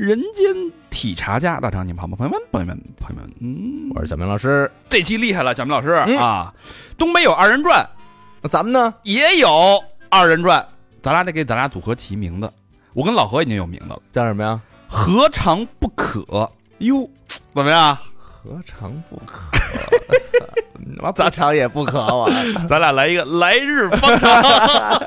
人间体察家大长，你们好吗？朋友们，朋友们，朋友们，嗯，我是小明老师，这期厉害了，小明老师、嗯啊！东北有二人转，那咱们呢？也有二人转，咱俩得给咱俩组合起名字。我跟老何已经有名字了，叫什么呀？何尝不可？哟，怎么样？何尝不可？我 咋尝也不可我。咱俩来一个来日方长。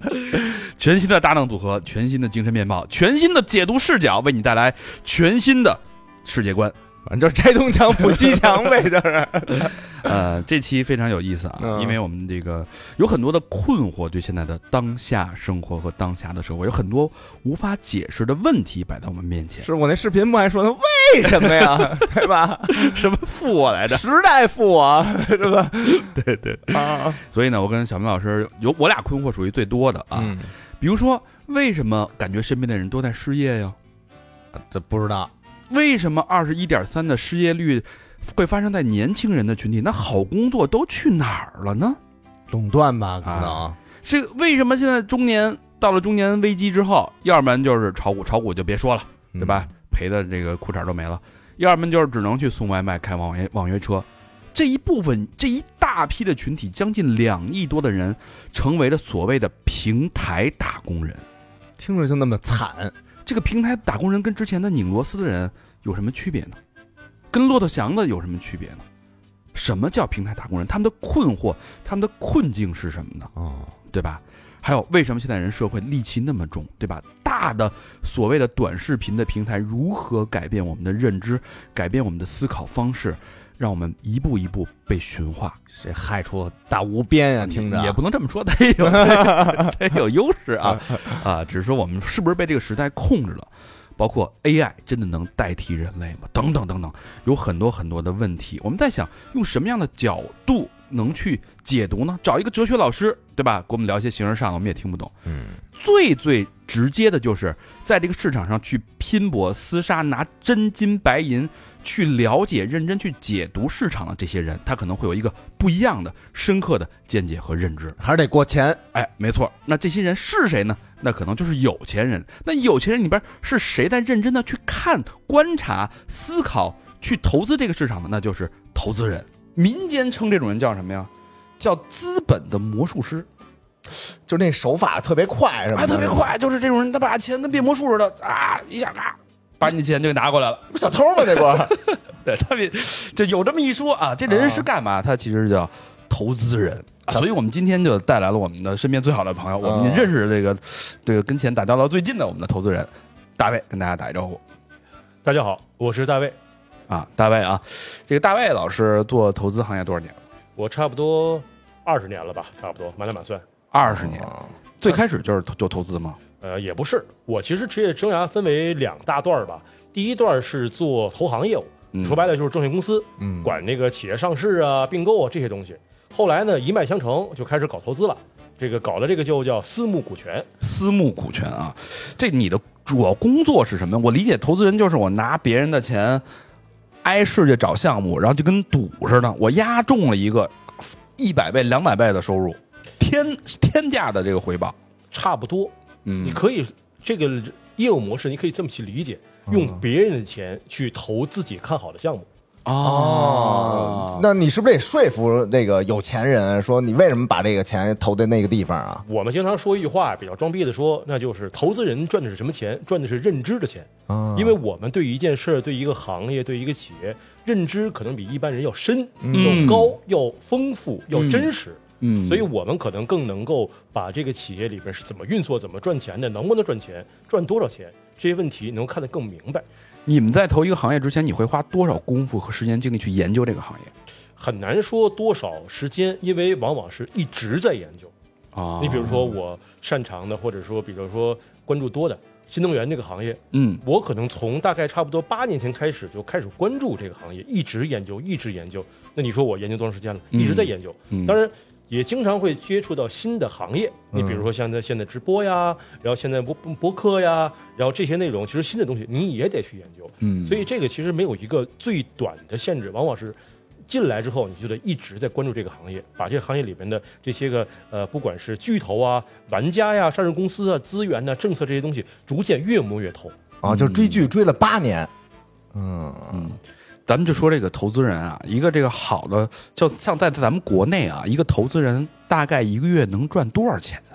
全新的搭档组合，全新的精神面貌，全新的解读视角，为你带来全新的世界观。反正就是拆东墙补西墙呗，就是。呃，这期非常有意思啊，嗯因为我们这个有很多的困惑，对现在的当下生活和当下的社会，有很多无法解释的问题摆在我们面前。是我那视频不还说呢？为什么呀？对吧？什么负我来着？时代负我，是吧？对对。啊，所以呢，我跟小明老师有我俩困惑属于最多的啊。嗯，比如说，为什么感觉身边的人都在失业呀？这不知道。为什么二十一点三的失业率会发生在年轻人的群体？那好工作都去哪儿了呢？垄断吧，可啊能。这个为什么现在中年到了中年危机之后，要不然就是炒股，炒股就别说了，对吧？赔的这个裤衩都没了；要不然就是只能去送外卖、开网约网约车。这一部分这一大批的群体，将近两亿多的人，成为了所谓的平台打工人。听着就那么惨。这个平台打工人跟之前的拧螺丝的人有什么区别呢？跟骆驼祥子有什么区别呢？什么叫平台打工人？他们的困惑，他们的困境是什么呢？哦，对吧？还有为什么现在人社会戾气那么重，对吧？大的所谓的短视频的平台如何改变我们的认知，改变我们的思考方式，让我们一步一步被驯化？这害处大无边呀，听着也不能这么说，它也有它也有优势啊 啊！只是说我们是不是被这个时代控制了？包括 AI 真的能代替人类吗？等等等等，有很多很多的问题。我们在想用什么样的角度能去解读呢？找一个哲学老师，对吧？给我们聊一些形而上的，我们也听不懂。嗯，最最直接的就是在这个市场上去拼搏厮杀，拿真金白银去了解、认真去解读市场的这些人，他可能会有一个不一样的、深刻的见解和认知。还是得过钱。哎，没错，那这些人是谁呢？那可能就是有钱人。那有钱人里边是谁在认真的去看、观察、思考、去投资这个市场的？那就是投资人。民间称这种人叫什么呀？叫资本的魔术师。就那手法特别快，是吧？哎，特别，快，就是这种人，他把钱跟变魔术似的啊，一下咔，把你的钱就给拿过来了。不小偷吗？这不，对，特别就有这么一说啊，这人是干嘛？他其实叫投资人。啊所以我们今天就带来了我们的身边最好的朋友，我们嗯认识这个这个跟钱打交道最近的我们的投资人大卫，跟大家打一招呼大家好，我是大卫，啊，大卫啊，这个大卫老师做投资行业多少年了？我差不多二十年了吧，差不多满打满算。二十年，哦最开始就是投就投资吗？呃，也不是，我其实职业生涯分为两大段儿吧。第一段是做投行业务，嗯说白了就是证券公司，嗯，管那个企业上市啊、并购啊这些东西。后来呢，一脉相承，就开始搞投资了。这个搞的这个就叫私募股权，私募股权啊，这你的主要工作是什么？我理解投资人就是我拿别人的钱，挨世界找项目，然后就跟赌似的，我押中了一个一百倍、两百倍的收入，天天价的这个回报。差不多。嗯，你可以这个业务模式，你可以这么去理解，用别人的钱去投自己看好的项目。哦，那你是不是得说服那个有钱人，说你为什么把这个钱投在那个地方啊？我们经常说一句话，比较装逼的说，那就是投资人赚的是什么钱？赚的是认知的钱。啊因为我们对一件事儿、对一个行业、对一个企业认知，可能比一般人要深、嗯要高、要丰富、要真实。嗯，所以我们可能更能够把这个企业里边是怎么运作、怎么赚钱的，能不能赚钱、赚多少钱这些问题能看得更明白。你们在投一个行业之前，你会花多少功夫和时间精力去研究这个行业很难说多少时间，因为往往是一直在研究。啊你比如说我擅长的，或者说比如说关注多的，新能源这个行业，嗯我可能从大概差不多八年前开始就开始关注这个行业，一直研究，一直研究。那你说我研究多长时间了？嗯一直在研究。嗯，当然，也经常会接触到新的行业。你比如说像在现在直播呀，然后现在博博客呀，然后这些内容，其实新的东西你也得去研究。嗯，所以这个其实没有一个最短的限制，往往是进来之后你就得一直在关注这个行业，把这个行业里边的这些个呃，不管是巨头啊、玩家呀、上市公司啊、资源呐、政策这些东西，逐渐越摸越透。啊，就追剧追了八年，嗯嗯，咱们就说这个投资人啊，一个这个好的，就像在咱们国内啊，一个投资人大概一个月能赚多少钱啊？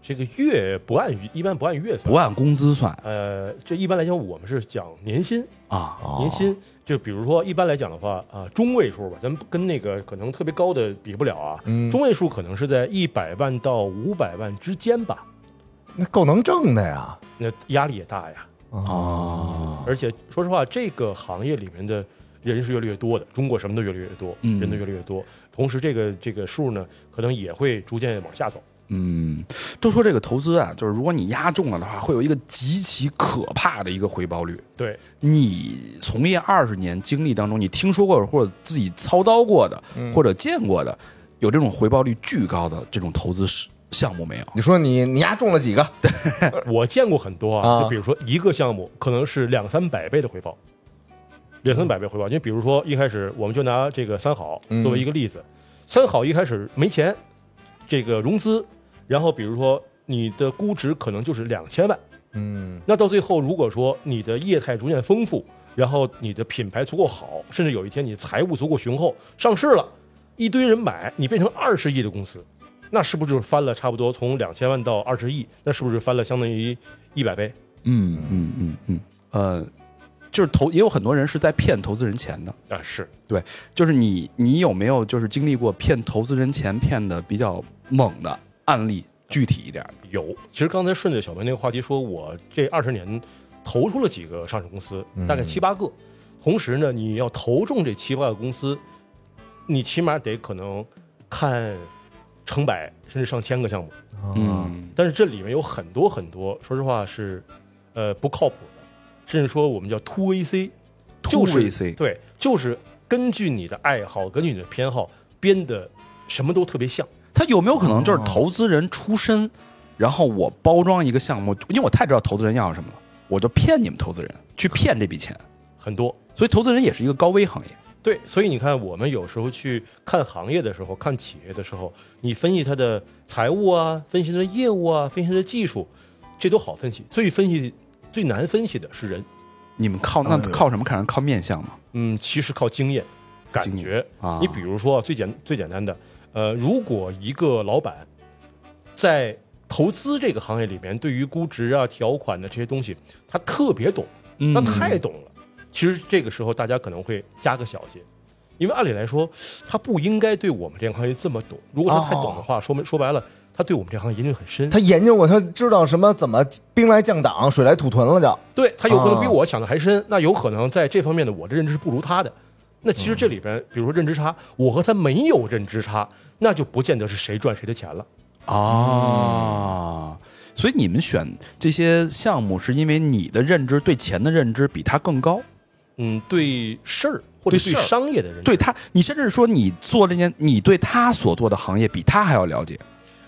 这个月不按一般不按月算不，按工资算呃，这一般来讲我们是讲年薪，啊？哦年薪就比如说一般来讲的话啊、中位数吧，咱们跟那个可能特别高的比不了啊，嗯中位数可能是在一百万到五百万之间吧，那够能挣的呀，那压力也大呀。哦，而且说实话，这个行业里面的人是越来越多的，中国什么都越来越多，嗯人都越来越多。同时，这个这个数呢，可能也会逐渐往下走。嗯，都说这个投资啊，就是如果你押中了的话，会有一个极其可怕的一个回报率。对，你从业二十年经历当中，你听说过或者自己操刀过的，或者见过的，有这种回报率巨高的这种投资项项目没有？你说你你丫中了几个？我见过很多啊，啊就比如说一个项目可能是两三百倍的回报，两三百倍回报。你比如说一开始我们就拿这个三好嗯作为一个例子，三好一开始没钱，这个融资，然后比如说你的估值可能就是两千万。嗯那到最后，如果说你的业态逐渐丰富，然后你的品牌足够好，甚至有一天你财务足够雄厚，上市了，一堆人买，你变成二十亿的公司，那是不是就翻了差不多从两千万到二十亿？那是不是翻了相当于一百倍？嗯嗯嗯嗯，呃，就是投也有很多人是在骗投资人钱的。啊，是对就是你，你有没有就是经历过骗投资人钱骗的比较猛的案例？具体一点，有。其实刚才顺着小明那个话题说，我这二十年投出了几个上市公司，大概七八个。同时呢，你要投中这七八个公司，你起码得可能看成百甚至上千个项目。嗯但是这里面有很多很多，说实话是，呃，不靠谱的，甚至说我们叫 two VC，就 Two 是 VC 对，就是根据你的爱好，根据你的偏好编的什么都特别像。他有没有可能就是投资人出身，然后我包装一个项目，因为我太知道投资人要什么了，我就骗你们投资人去骗这笔钱，很多所以投资人也是一个高危行业。对，所以你看，我们有时候去看行业的时候，看企业的时候，你分析它的财务啊，分析它的业务啊，分析它的技术，这都好分析。最分析最难分析的是人，你们靠那靠什么看人？靠面相吗？嗯，其实靠经验、感觉啊你比如说最简最简单的，呃，如果一个老板在投资这个行业里面，对于估值啊、条款的这些东西，他特别懂，嗯他太懂了。其实这个时候大家可能会加个小节，因为按理来说，他不应该对我们这个行业这么懂。如果他太懂的话，说明说白了，他对我们这行业研究很深。他研究过，他知道什么怎么兵来将挡，水来土屯了就。对他有可能比啊我想的还深，那有可能在这方面的我的认知是不如他的。那其实这里边，比如说认知差，我和他没有认知差，那就不见得是谁赚谁的钱了。啊，所以你们选这些项目，是因为你的认知对钱的认知比他更高，嗯，对事儿或者对商业的认知，对他，你甚至说你做这件，你对他所做的行业比他还要了解。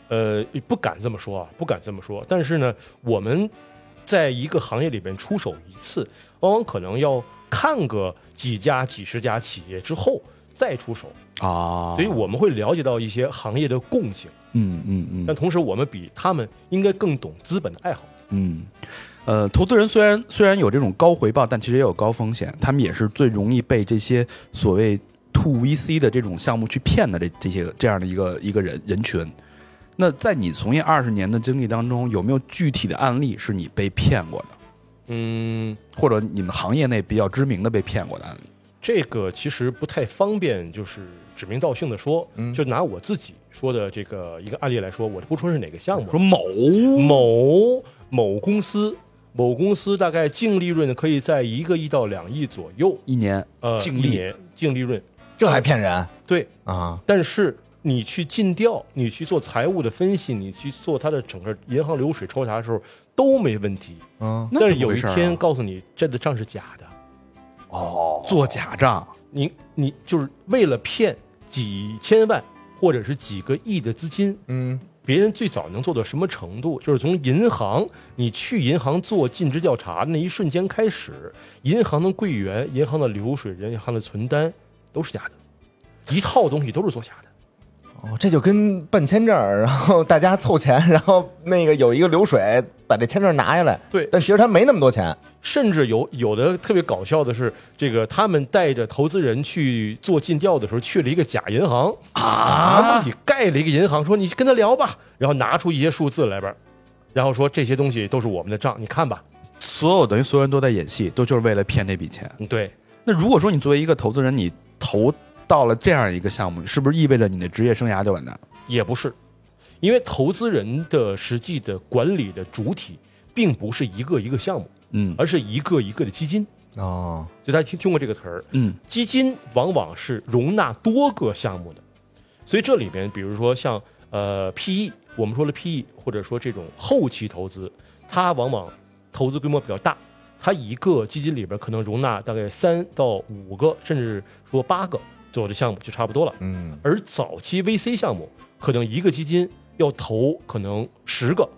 呃，不敢这么说啊，不敢这么说。但是呢，我们在一个行业里边出手一次，往往可能要看个几家、几十家企业之后再出手，啊所以我们会了解到一些行业的共性，嗯嗯嗯但同时我们比他们应该更懂资本的爱好。嗯，呃，投资人虽然虽然有这种高回报，但其实也有高风险，他们也是最容易被这些所谓 to VC 的这种项目去骗的这这些这样的一个一个人人群。那在你从业二十年的经历当中，有没有具体的案例是你被骗过的，嗯，或者你们行业内比较知名的被骗过的案例？这个其实不太方便，就是指名道姓的说，嗯。就拿我自己说的这个一个案例来说，我就不说是哪个项目，说某？某？某公司，某公司大概净利润可以在一个亿到两亿左右，一年呃，净利？净利润，这还骗人？对，啊？但是你去尽调，你去做财务的分析，你去做它的整个银行流水抽查的时候，都没问题。嗯，但是有一天告诉你这的账是假的，哦，做假账，你你就是为了骗几千万或者是几个亿的资金，嗯。别人最早能做到什么程度？就是从银行，你去银行做尽职调查那一瞬间开始，银行的柜员、银行的流水、银行的存单都是假的，一套东西都是做假的。哦，这就跟办签证，然后大家凑钱，然后那个有一个流水把这签证拿下来，对。但其实他没那么多钱，甚至有有的特别搞笑的是，这个他们带着投资人去做尽调的时候，去了一个假银行啊，自己盖了一个银行，说你跟他聊吧，然后拿出一些数字来边，然后说这些东西都是我们的账，你看吧。所有等于所有人都在演戏，都就是为了骗这笔钱。嗯，对，那如果说你作为一个投资人，你投到了这样一个项目，是不是意味着你的职业生涯就完蛋？也不是，因为投资人的实际的管理的主体，并不是一个一个项目，嗯而是一个一个的基金。哦，就大家听听过这个词儿，嗯基金往往是容纳多个项目的，所以这里边，比如说像呃 PE，我们说了 PE，或者说这种后期投资，它往往投资规模比较大，它一个基金里边可能容纳大概三到五个，甚至说八个左右的项目就差不多了。嗯而早期 VC 项目，可能一个基金要投可能十个、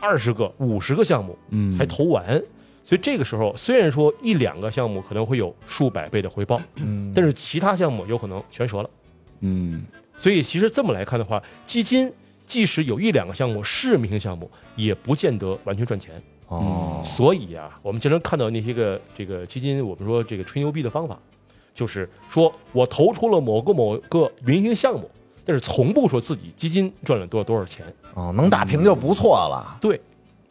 二十个、五十个项目嗯，才投完，所以这个时候虽然说一两个项目可能会有数百倍的回报，嗯，但是其他项目有可能全折了。嗯所以其实这么来看的话，基金即使有一两个项目是明星项目，也不见得完全赚钱。哦，所以啊，我们经常看到那些个这个基金，我们说这个吹牛逼的方法，就是说我投出了某个某个明星项目，但是从不说自己基金赚了多少多少钱。哦，能打平就不错了，对，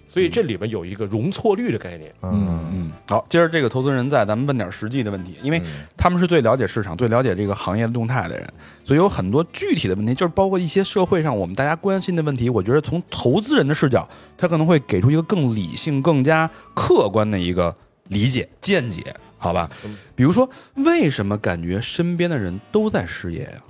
所以这里边有一个容错率的概念。嗯嗯。好，今儿这个投资人在，咱们问点实际的问题，因为他们是最了解市场、最了解这个行业动态的人，所以有很多具体的问题，就是包括一些社会上我们大家关心的问题。我觉得从投资人的视角，他可能会给出一个更理性、更加客观的一个理解见解，好吧？比如说，为什么感觉身边的人都在失业呀、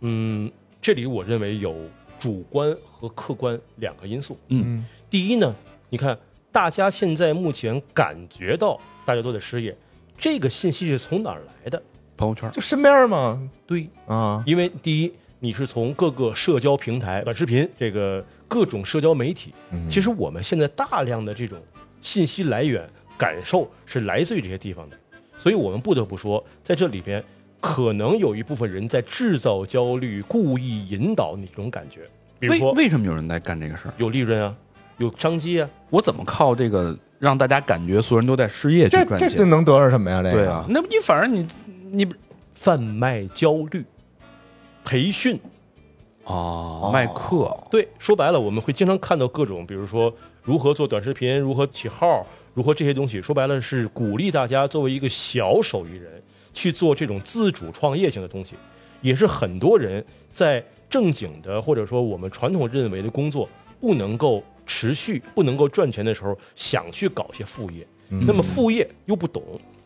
嗯，这里我认为有主观和客观两个因素。嗯。第一呢，你看大家现在目前感觉到大家都在失业，这个信息是从哪儿来的？朋友圈，就身边嘛，对，啊，因为第一，你是从各个社交平台、短视频这个各种社交媒体，嗯。其实我们现在大量的这种信息来源、感受是来自于这些地方的，所以我们不得不说，在这里边可能有一部分人在制造焦虑，故意引导你这种感觉，比如为说为什么有人在干这个事儿？有利润啊，有商机啊，我怎么靠这个让大家感觉所有人都在失业去这赚钱？这这能得着什么呀？这个对啊，，那你反正你你贩卖焦虑、培训。哦卖课，对，说白了，我们会经常看到各种，比如说如何做短视频，如何起号，如何这些东西。说白了是鼓励大家作为一个小手艺人去做这种自主创业性的东西，也是很多人在正经的或者说我们传统认为的工作不能够持续、不能够赚钱的时候，想去搞些副业。那么副业又不懂，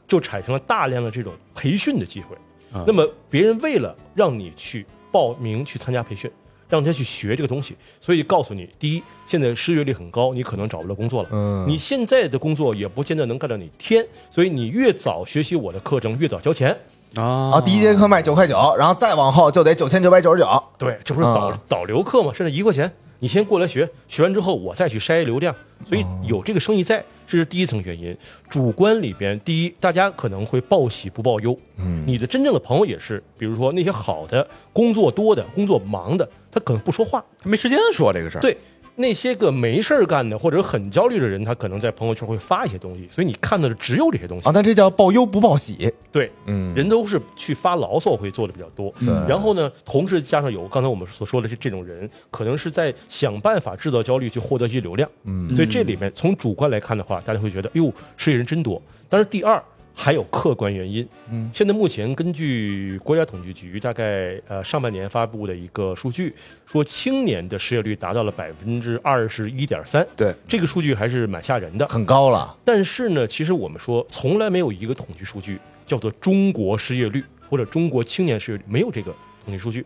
就产生了大量的这种培训的机会。啊那么别人为了让你去报名去参加培训，让他去学这个东西，所以告诉你：第一，现在失业率很高，你可能找不到工作了。嗯你现在的工作也不见得能干到你天，所以你越早学习我的课程，越早交钱。啊啊，第一节课卖九块九，然后再往后就得九千九百九十九。对，这不是导、啊导流课吗？甚至一块钱，你先过来学，学完之后我再去筛流量，所以有这个生意在，这是第一层原因。主观里边，第一，大家可能会报喜不报忧，嗯你的真正的朋友也是，比如说那些好的、工作多的、工作忙的，他可能不说话，他没时间说这个事儿。对。那些个没事儿干的或者很焦虑的人，他可能在朋友圈会发一些东西，所以你看到的只有这些东西。啊，那这叫报忧不报喜。对，嗯，人都是去发牢骚会做的比较多。对然后呢，同时加上有刚才我们所说的这这种人，可能是在想办法制造焦虑去获得一些流量。嗯所以这里面从主观来看的话，大家会觉得，哟，失业人真多。但是第二还有客观原因。嗯，现在目前根据国家统计局大概呃上半年发布的一个数据，说青年的失业率达到了百分之二十一点三。对，这个数据还是蛮吓人的。很高了。但是呢，其实我们说从来没有一个统计数据叫做中国失业率或者中国青年失业率，没有这个统计数据。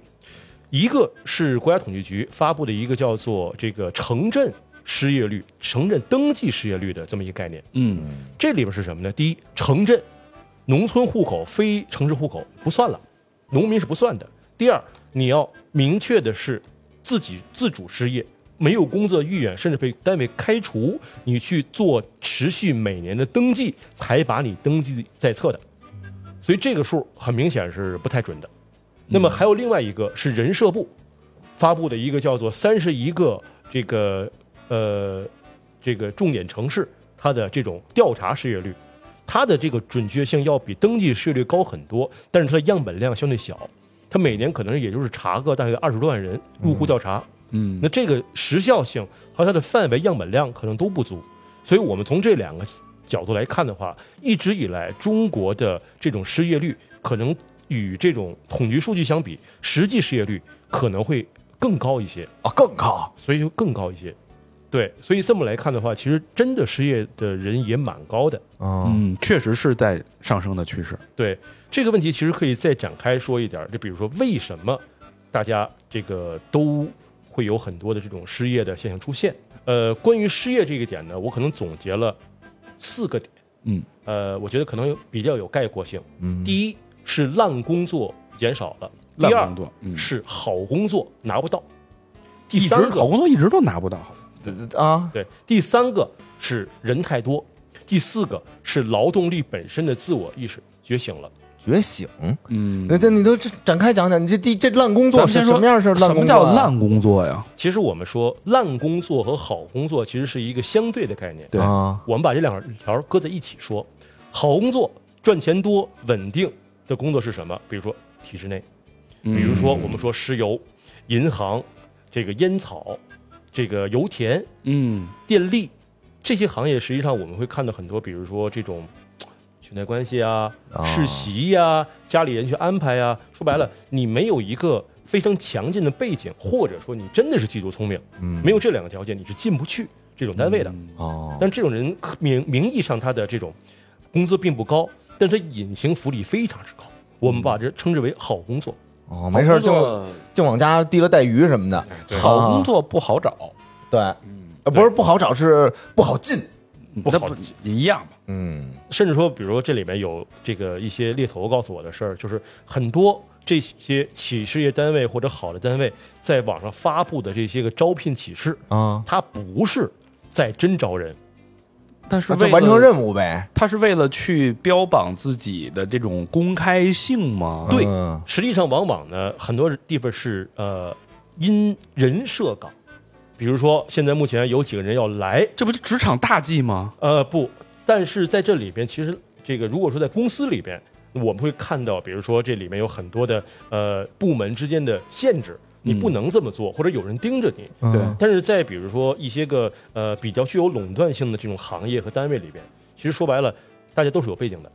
一个是国家统计局发布的一个叫做这个城镇失业率、城镇登记失业率的这么一个概念。嗯这里边是什么呢？第一，城镇、农村户口、非城市户口不算了，农民是不算的。第二，你要明确的是自己自主失业，没有工作意愿，甚至被单位开除，你去做持续每年的登记，才把你登记在册的。所以这个数很明显是不太准的。那么还有另外一个是人社部发布的一个叫做三十一个这个呃这个重点城市它的这种调查失业率，它的这个准确性要比登记失业率高很多，但是它的样本量相对小，它每年可能也就是查个大概二十多万人入户调查，嗯。那这个时效性和它的范围样本量可能都不足，所以我们从这两个角度来看的话，一直以来中国的这种失业率可能与这种统计数据相比，实际失业率可能会更高一些，啊，更高。所以就更高一些。对，所以这么来看的话，其实真的失业的人也蛮高的。哦，嗯，确实是在上升的趋势。对这个问题，其实可以再展开说一点。就比如说，为什么大家这个都会有很多的这种失业的现象出现？呃，关于失业这个点呢，我可能总结了四个点。嗯，呃，我觉得可能有比较有概括性。嗯，第一是烂工作减少了，第二烂工作，嗯，是好工作拿不到，第一直三个好工作一直都拿不到。啊，对，第三个是人太多，第四个是劳动力本身的自我意识觉醒了。觉醒。嗯，那这你都展开讲讲，你这第这烂工作是咱们先说什么样是烂什么工作啊？叫烂工作呀？其实我们说烂工作和好工作其实是一个相对的概念。对啊，我们把这两条搁在一起说，好工作赚钱多稳定的工作是什么？比如说体制内，比如说我们说石油、银行、这个烟草、这个油田、嗯，电力这些行业，实际上我们会看到很多，比如说这种裙带关系啊、啊世袭呀、家里人去安排呀。说白了，你没有一个非常强劲的背景，或者说你真的是技术聪明，嗯没有这两个条件，你是进不去这种单位的。哦，但这种人可名名义上他的这种工资并不高，但是他隐形福利非常之高。我们把这称之为好工作。哦，没事儿就就往家提了带鱼什么的，好工作不好找，对，呃，不是不好找，是不好进。不好也一样吧？嗯。甚至说，比如说这里面有这个一些猎头告诉我的事儿，就是很多这些企事业单位或者好的单位在网上发布的这些个招聘启事，啊，它不是在真招人，但是就完成任务呗。他是为了去标榜自己的这种公开性吗？对嗯实际上往往呢很多地方是呃因人设岗，比如说现在目前有几个人要来，这不就职场大忌吗？呃，不，但是在这里边，其实这个如果说在公司里边，我们会看到，比如说这里面有很多的呃部门之间的限制，你不能这么做，或者有人盯着你。对嗯但是在比如说一些个呃比较具有垄断性的这种行业和单位里边，其实说白了，大家都是有背景的。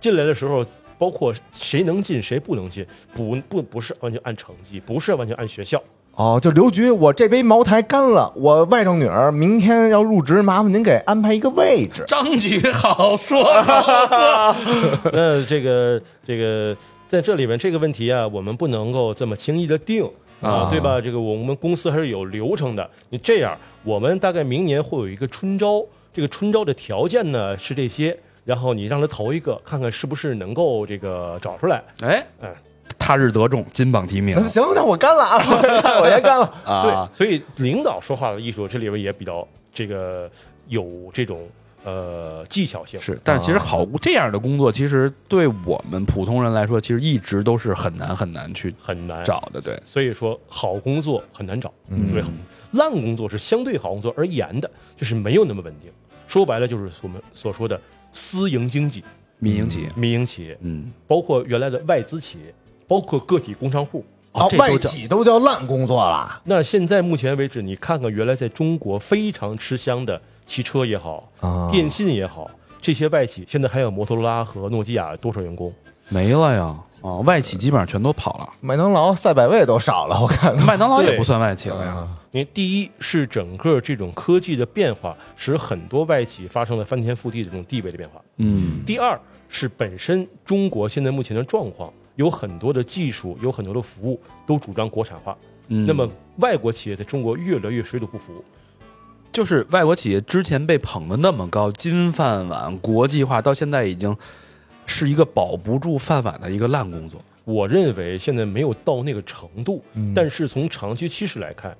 进来的时候，包括谁能进谁不能进，不不不是完全按成绩，不是完全按学校。哦，就刘局，我这杯茅台干了，我外甥女儿明天要入职，麻烦您给安排一个位置。张局好说，好说。那这个这个在这里面这个问题啊，我们不能够这么轻易的定啊啊，对吧？这个我们公司还是有流程的。你这样，我们大概明年会有一个春招，这个春招的条件呢是这些，然后你让他投一个，看看是不是能够这个找出来。哎哎，他日得中，金榜题名行，那我干了啊，我先干了。啊！对，所以领导说话的艺术这里边也比较这个有这种呃技巧性。是，但是其实好这样的工作，其实对我们普通人来说，其实一直都是很难很难去很难找的。对，所以说好工作很难找，嗯所以烂工作是相对好工作而言的，就是没有那么稳定。说白了就是我们所说的私营经济、民营企业，民营企业，嗯，包括原来的外资企业，包括个体工商户。啊，外企都叫烂工作了那现在目前为止，你看看原来在中国非常吃香的汽车也好，啊电信也好，这些外企现在还有摩托罗拉和诺基亚多少员工？没了呀。啊，外企基本上全都跑了，麦当劳、赛百味都少了，我看麦当劳也不算外企了呀。啊因为第一是整个这种科技的变化，使很多外企发生了翻天覆地的这种地位的变化。嗯，第二是本身中国现在目前的状况，有很多的技术，有很多的服务都主张国产化。嗯那么外国企业在中国越来越水土不服。就是外国企业之前被捧得那么高，金饭碗、国际化，到现在已经是一个保不住饭碗的一个烂工作。我认为现在没有到那个程度，嗯但是从长期趋势来看，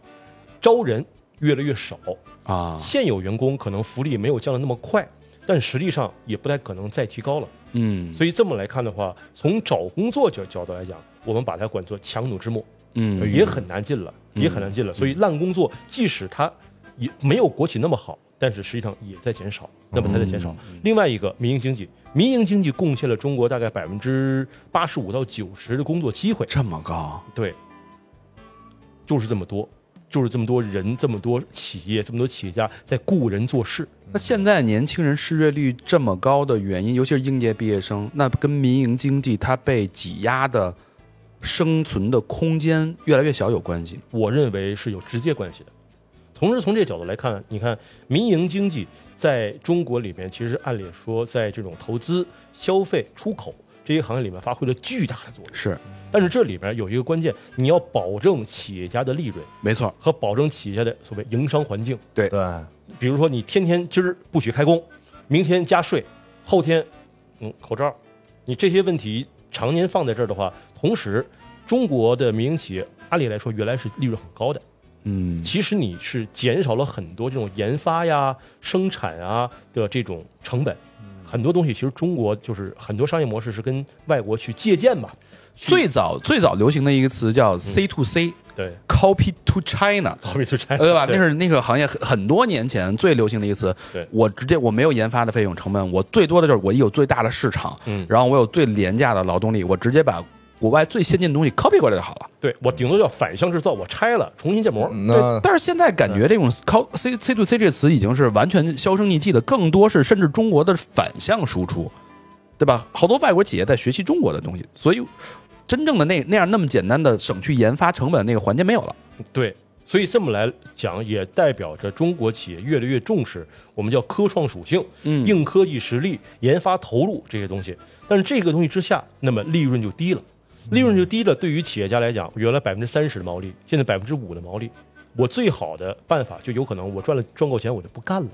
招人越来越少，啊，现有员工可能福利没有降的那么快，但实际上也不太可能再提高了。嗯所以这么来看的话，从找工作角角度来讲，我们把它管作强弩之末，嗯，也很难进了，也很难进了。所以烂工作，即使它也没有国企那么好，但是实际上也在减少，那么它在减少。另外一个民营经济，民营经济贡献了中国大概百分之八十五到九十的工作机会，这么高，对，就是这么多，就是这么多人，这么多企业，这么多企业家在雇人做事。那现在年轻人失业率这么高的原因，尤其是应届毕业生，那跟民营经济它被挤压的生存的空间越来越小有关系。我认为是有直接关系的。同时从这个角度来看，你看民营经济在中国里面，其实按理说在这种投资、消费、出口这些行业里面发挥了巨大的作用。是，但是这里面有一个关键，你要保证企业家的利润没错，和保证企业家的所谓营商环境。对，比如说你天天今儿不许开工，明天加税，后天嗯口罩，你这些问题常年放在这儿的话，同时中国的民营企业按理来说原来是利润很高的，嗯，其实你是减少了很多这种研发呀、生产啊的这种成本。很多东西其实中国就是很多商业模式是跟外国去借鉴嘛，最早最早流行的一个词叫 C to C，对，Copy、to China，Copy to China，，对吧？那是那个行业很很多年前最流行的一个词。对我直接我没有研发的费用成本，我最多的就是我有最大的市场，嗯然后我有最廉价的劳动力，我直接把国外最先进的东西 copy 过来就好了。对我顶多叫反向制造，我拆了重新建模。嗯对，但是现在感觉这种 co C C to C 这个词已经是完全销声匿迹的，更多是甚至中国的反向输出，对吧？好多外国企业在学习中国的东西，所以真正的那那样那么简单的省去研发成本那个环节没有了。对，所以这么来讲，也代表着中国企业越来越重视我们叫科创属性、嗯硬科技实力、研发投入这些东西。但是这个东西之下，那么利润就低了，利润就低了。对于企业家来讲，原来百分之三十的毛利，现在百分之五的毛利，我最好的办法就有可能我赚了赚够钱，我就不干了。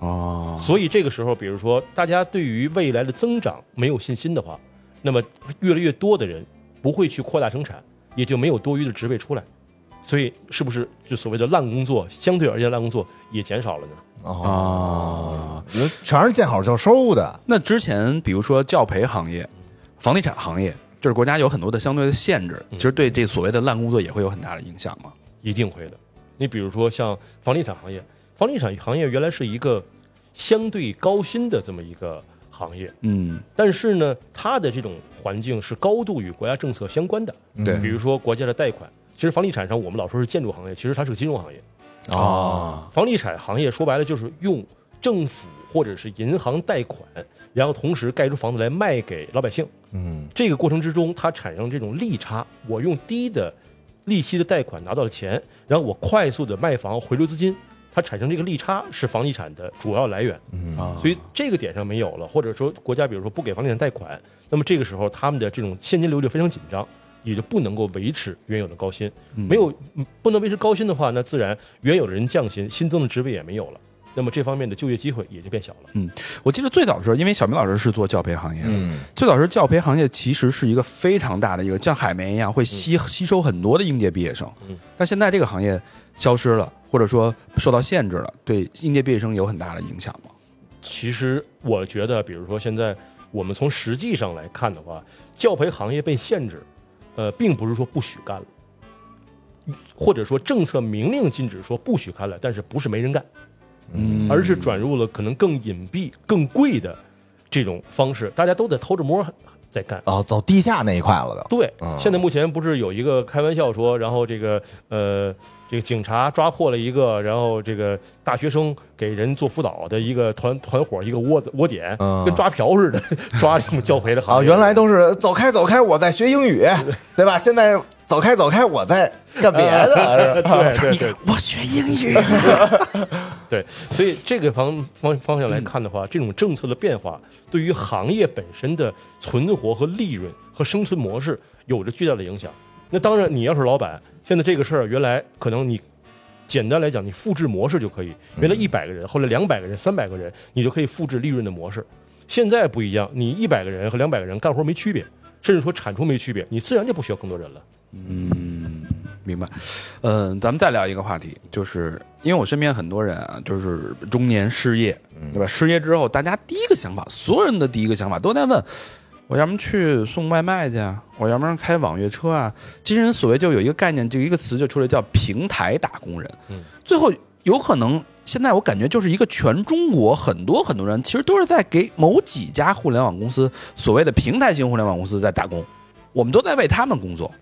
哦，所以这个时候，比如说大家对于未来的增长没有信心的话，那么越来越多的人不会去扩大生产，也就没有多余的职位出来。所以，是不是就所谓的烂工作，相对而言烂工作也减少了呢？哦，全是见好就收的，那之前比如说教培行业、房地产行业，就是国家有很多的相对的限制，其实对这所谓的烂工作也会有很大的影响嘛。一定会的。你比如说像房地产行业，房地产行业原来是一个相对高薪的这么一个行业，嗯，但是呢，它的这种环境是高度与国家政策相关的。对比如说国家的贷款，其实房地产上我们老说是建筑行业，其实它是个金融行业。啊，房地产行业说白了就是用政府或者是银行贷款，然后同时盖出房子来卖给老百姓。嗯，这个过程之中，它产生这种利差。我用低的利息的贷款拿到了钱，然后我快速的卖房回流资金，它产生这个利差是房地产的主要来源。啊，所以这个点上没有了，或者说国家比如说不给房地产贷款，那么这个时候他们的这种现金流就非常紧张，也就不能够维持原有的高薪。没有嗯不能维持高薪的话，那自然原有的人降薪，新增的职位也没有了。那么这方面的就业机会也就变小了。嗯我记得最早的时候，因为小明老师是做教培行业的，嗯最早是教培行业其实是一个非常大的一个像海绵一样会吸、吸收很多的应届毕业生，嗯但现在这个行业消失了，或者说受到限制了，对应届毕业生有很大的影响吗？其实我觉得，比如说现在我们从实际上来看的话，教培行业被限制，呃，并不是说不许干了，或者说政策明令禁止说不许干了，但是不是没人干，嗯而是转入了可能更隐蔽、更贵的这种方式，大家都在偷着摸在干。哦，走地下那一块了都，对啊，现在目前不是有一个开玩笑说，然后这个呃，这个警察抓破了一个，然后这个大学生给人做辅导的一个团团伙一个窝窝点，嗯跟抓嫖似的，抓这种教培的行啊，业。原来都是走开走开，我在学英语，对吧？现在走开走开，我在干别的，对对对我学英语，对，所以这个方方方向来看的话，这种政策的变化对于行业本身的存活和利润和生存模式有着巨大的影响。那当然，你要是老板，现在这个事儿原来可能你简单来讲，你复制模式就可以。原来一百个人，后来两百个人、三百个人，你就可以复制利润的模式。现在不一样，你一百个人和两百个人干活没区别，甚至说产出没区别，你自然就不需要更多人了。明白，嗯、咱们再聊一个话题，就是因为我身边很多人啊，就是中年失业，对吧？失业之后，大家第一个想法，所有人的第一个想法都在问：我要么去送外卖去啊，我要不然开网约车啊。这些人所谓就有一个概念，就一个词就出来叫平台打工人。嗯，最后有可能现在我感觉就是一个全中国很多很多人其实都是在给某几家互联网公司所谓的平台型互联网公司在打工，我们都在为他们工作。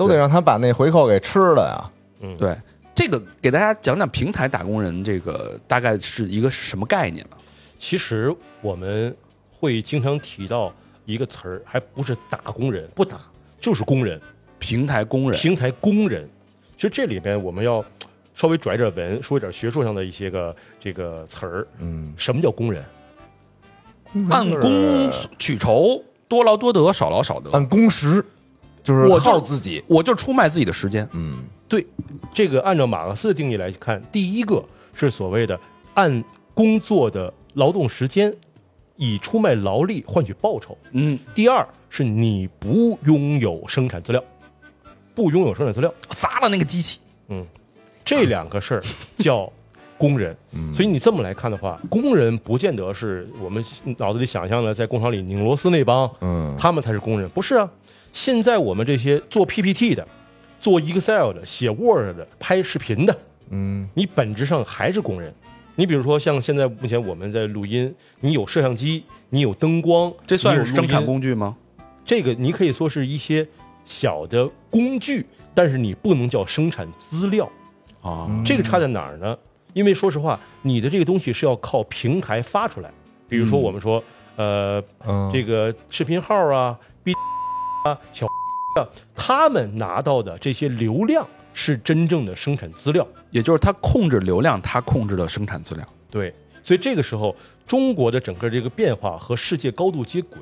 都得让他把那回扣给吃了呀。嗯，对，这个给大家讲讲平台打工人这个大概是一个什么概念吧？其实我们会经常提到一个词儿，还不是打工人，不打就是工人，平台工人，平台工人。其实这里边我们要稍微拽点文，说一点学术上的一些个这个词儿。嗯，什么叫工人？按工取酬，多劳多得，少劳少得。按工时，就是我就耗自己。我就出卖自己的时间。嗯对，这个按照马克思的定义来看，第一个是所谓的按工作的劳动时间以出卖劳力换取报酬。嗯，第二是你不拥有生产资料，不拥有生产资料，砸了那个机器。嗯，这两个事儿叫工人。嗯，所以你这么来看的话，工人不见得是我们脑子里想象的在工厂里拧螺丝那帮，嗯他们才是工人，不是啊。现在我们这些做 PPT 的、做 Excel 的、写 Word 的、拍视频的，嗯你本质上还是工人。你比如说，像现在目前我们在录音，你有摄像机，你有灯光，这算是生产工具吗？这个你可以说是一些小的工具，但是你不能叫生产资料。啊，这个差在哪儿呢？因为说实话，你的这个东西是要靠平台发出来。比如说，我们说，呃，嗯，这个视频号啊、B 啊、小啊，他们拿到的这些流量是真正的生产资料。也就是他控制流量，他控制了生产资料。对，所以这个时候，中国的整个这个变化和世界高度接轨。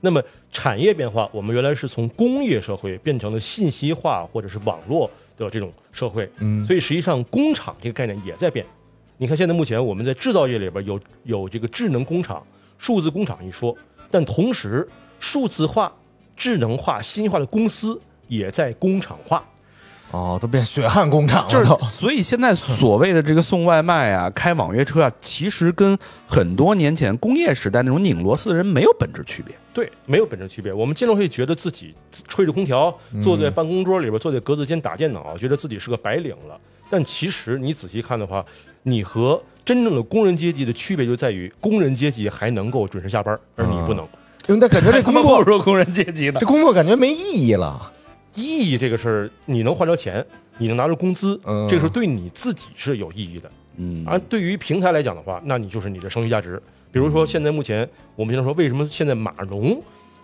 那么产业变化，我们原来是从工业社会变成了信息化或者是网络的这种社会，嗯所以实际上工厂这个概念也在变。你看，现在目前我们在制造业里边有有这个智能工厂、数字工厂一说，但同时数字化、智能化、信息化的公司也在工厂化。哦，都变血汗工厂就是了。所以现在所谓的这个送外卖啊、开网约车啊，其实跟很多年前工业时代那种拧螺丝的人没有本质区别。对，没有本质区别。我们经常会觉得自己吹着空调，坐在办公桌里边，坐在格子间打电脑，觉得自己是个白领了。但其实你仔细看的话，你和真正的工人阶级的区别就在于，工人阶级还能够准时下班，而你不能。因为他感觉这工作不作如工人阶级的这工作感觉没意义了。意义这个事儿，你能换着钱，你能拿着工资，嗯这个是对你自己是有意义的。嗯而对于平台来讲的话，那你就是你的剩余价值。比如说，现在目前我们经常说，为什么现在马龙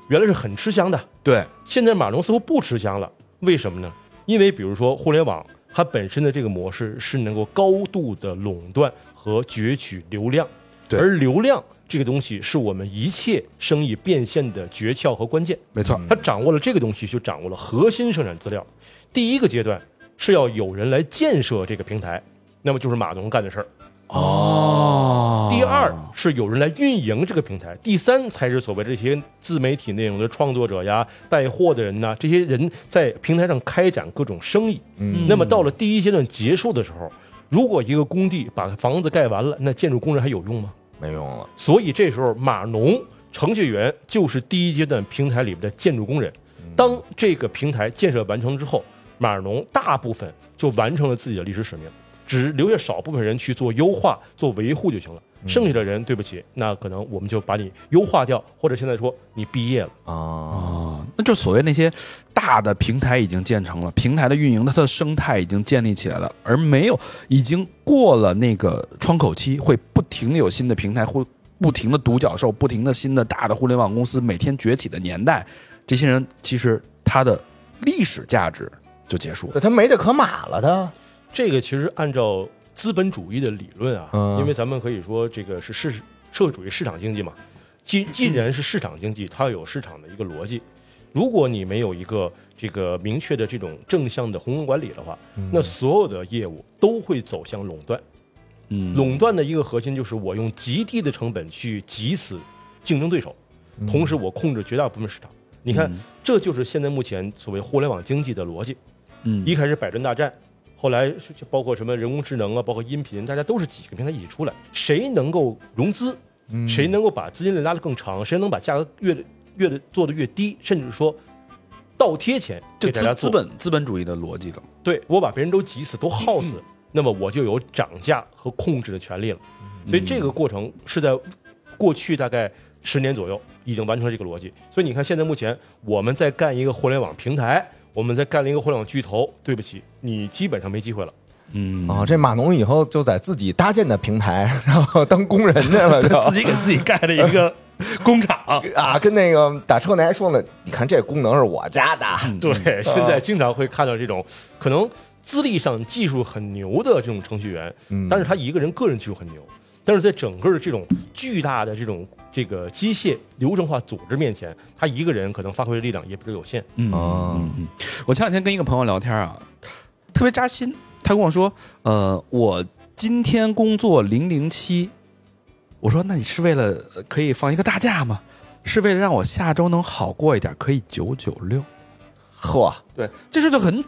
原来是很吃香的，对，现在马龙似乎不吃香了，为什么呢？因为比如说互联网，它本身的这个模式是能够高度的垄断和攫取流量，对而流量这个东西是我们一切生意变现的诀窍和关键。没错。他掌握了这个东西，就掌握了核心生产资料。第一个阶段是要有人来建设这个平台，那么就是码农干的事儿。哦第二是有人来运营这个平台，第三才是所谓这些自媒体内容的创作者呀、带货的人呐，这些人在平台上开展各种生意。嗯那么到了第一阶段结束的时候，如果一个工地把房子盖完了，那建筑工人还有用吗？没用了。所以这时候码农、程序员就是第一阶段平台里边的建筑工人。当这个平台建设完成之后，码农大部分就完成了自己的历史使命，只留下少部分人去做优化、做维护就行了。剩下的人，对不起，那可能我们就把你优化掉，或者现在说你毕业了。啊，哦，那就所谓那些大的平台已经建成了，平台的运营的它的生态已经建立起来了，而没有已经过了那个窗口期，会不停的有新的平台，会不停的独角兽，不停的新的大的互联网公司每天崛起的年代，这些人其实他的历史价值就结束了。对他没得可马了，他这个其实按照资本主义的理论啊，嗯因为咱们可以说这个是市社会主义市场经济嘛，既 既然是市场经济，它有市场的一个逻辑。如果你没有一个这个明确的这种正向的宏观管理的话，嗯那所有的业务都会走向垄断。嗯，垄断的一个核心就是我用极低的成本去挤死竞争对手，同时我控制绝大部分市场。你看，这就是现在目前所谓互联网经济的逻辑。嗯一开始百砖大战，后来就包括什么人工智能啊，包括音频，大家都是几个平台一起出来，谁能够融资，谁能够把资金链拉得更长，谁能把价格越越做得越低，甚至说倒贴钱就给大家做。资资本资本主义的逻辑了。对我把别人都挤死，都耗死，那么我就有涨价和控制的权利了。所以这个过程是在过去大概十年左右已经完成了这个逻辑。所以你看，现在目前我们在干一个互联网平台，我们在干了一个互联网巨头，对不起，你基本上没机会了。嗯。啊，这码农以后就在自己搭建的平台，然后当工人去了，就。自己给自己盖了一个 工厂。啊，跟那个打车那还说呢，你看这功能是我家的，对，现在经常会看到这种可能资历上技术很牛的这种程序员，嗯。但是他一个人个人技术很牛，但是在整个的这种巨大的这种这个机械流程化组织面前，他一个人可能发挥的力量也比较有限。嗯哦嗯嗯，我前两天跟一个朋友聊天啊，特别扎心。他跟我说，呃，我今天工作零零七。我说，那你是为了呃可以放一个大假吗？是为了让我下周能好过一点，可以九九六。嚯，对，这事就很就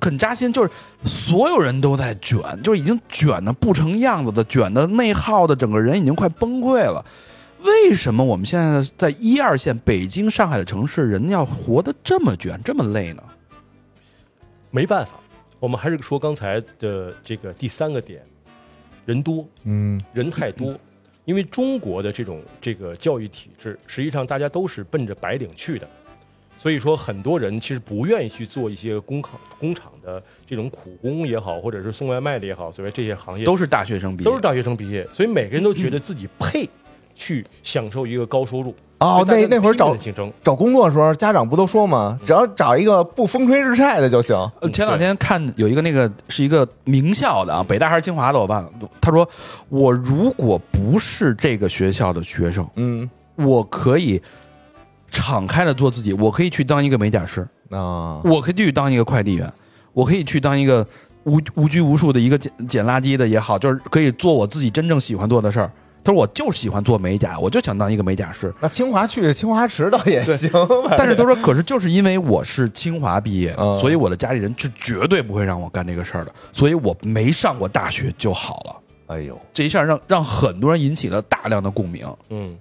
很扎心，就是所有人都在卷，就是已经卷的不成样子的，卷的内耗的，整个人已经快崩溃了。为什么我们现在在一二线北京、上海的城市，人要活得这么卷、这么累呢？没办法，我们还是说刚才的这个第三个点，人多，嗯人太多。因为中国的这种这个教育体制，实际上大家都是奔着白领去的，所以说很多人其实不愿意去做一些工厂工厂的这种苦工也好，或者是送外卖的也好，所谓这些行业都是大学生毕业，都是大学生毕业，所以每个人都觉得自己配去享受一个高收入。哦，那那会儿找找工作的时候，家长不都说吗？只要找一个不风吹日晒的就行。呃，前两天看有一个那个是一个名校的啊，北大还是清华的，我忘了。他说，我如果不是这个学校的学生，嗯我可以敞开的做自己，我可以去当一个美甲师，啊，我可以去当一个快递员，我可以去当一个无无拘无束的一个捡捡垃圾的也好，就是可以做我自己真正喜欢做的事儿。他说我就喜欢做美甲，我就想当一个美甲师。那清华去清华池倒也行，但是他说，可是就是因为我是清华毕业，嗯。所以我的家里人是绝对不会让我干这个事儿的，所以我没上过大学就好了。哎呦，这一下让让很多人引起了大量的共鸣。嗯，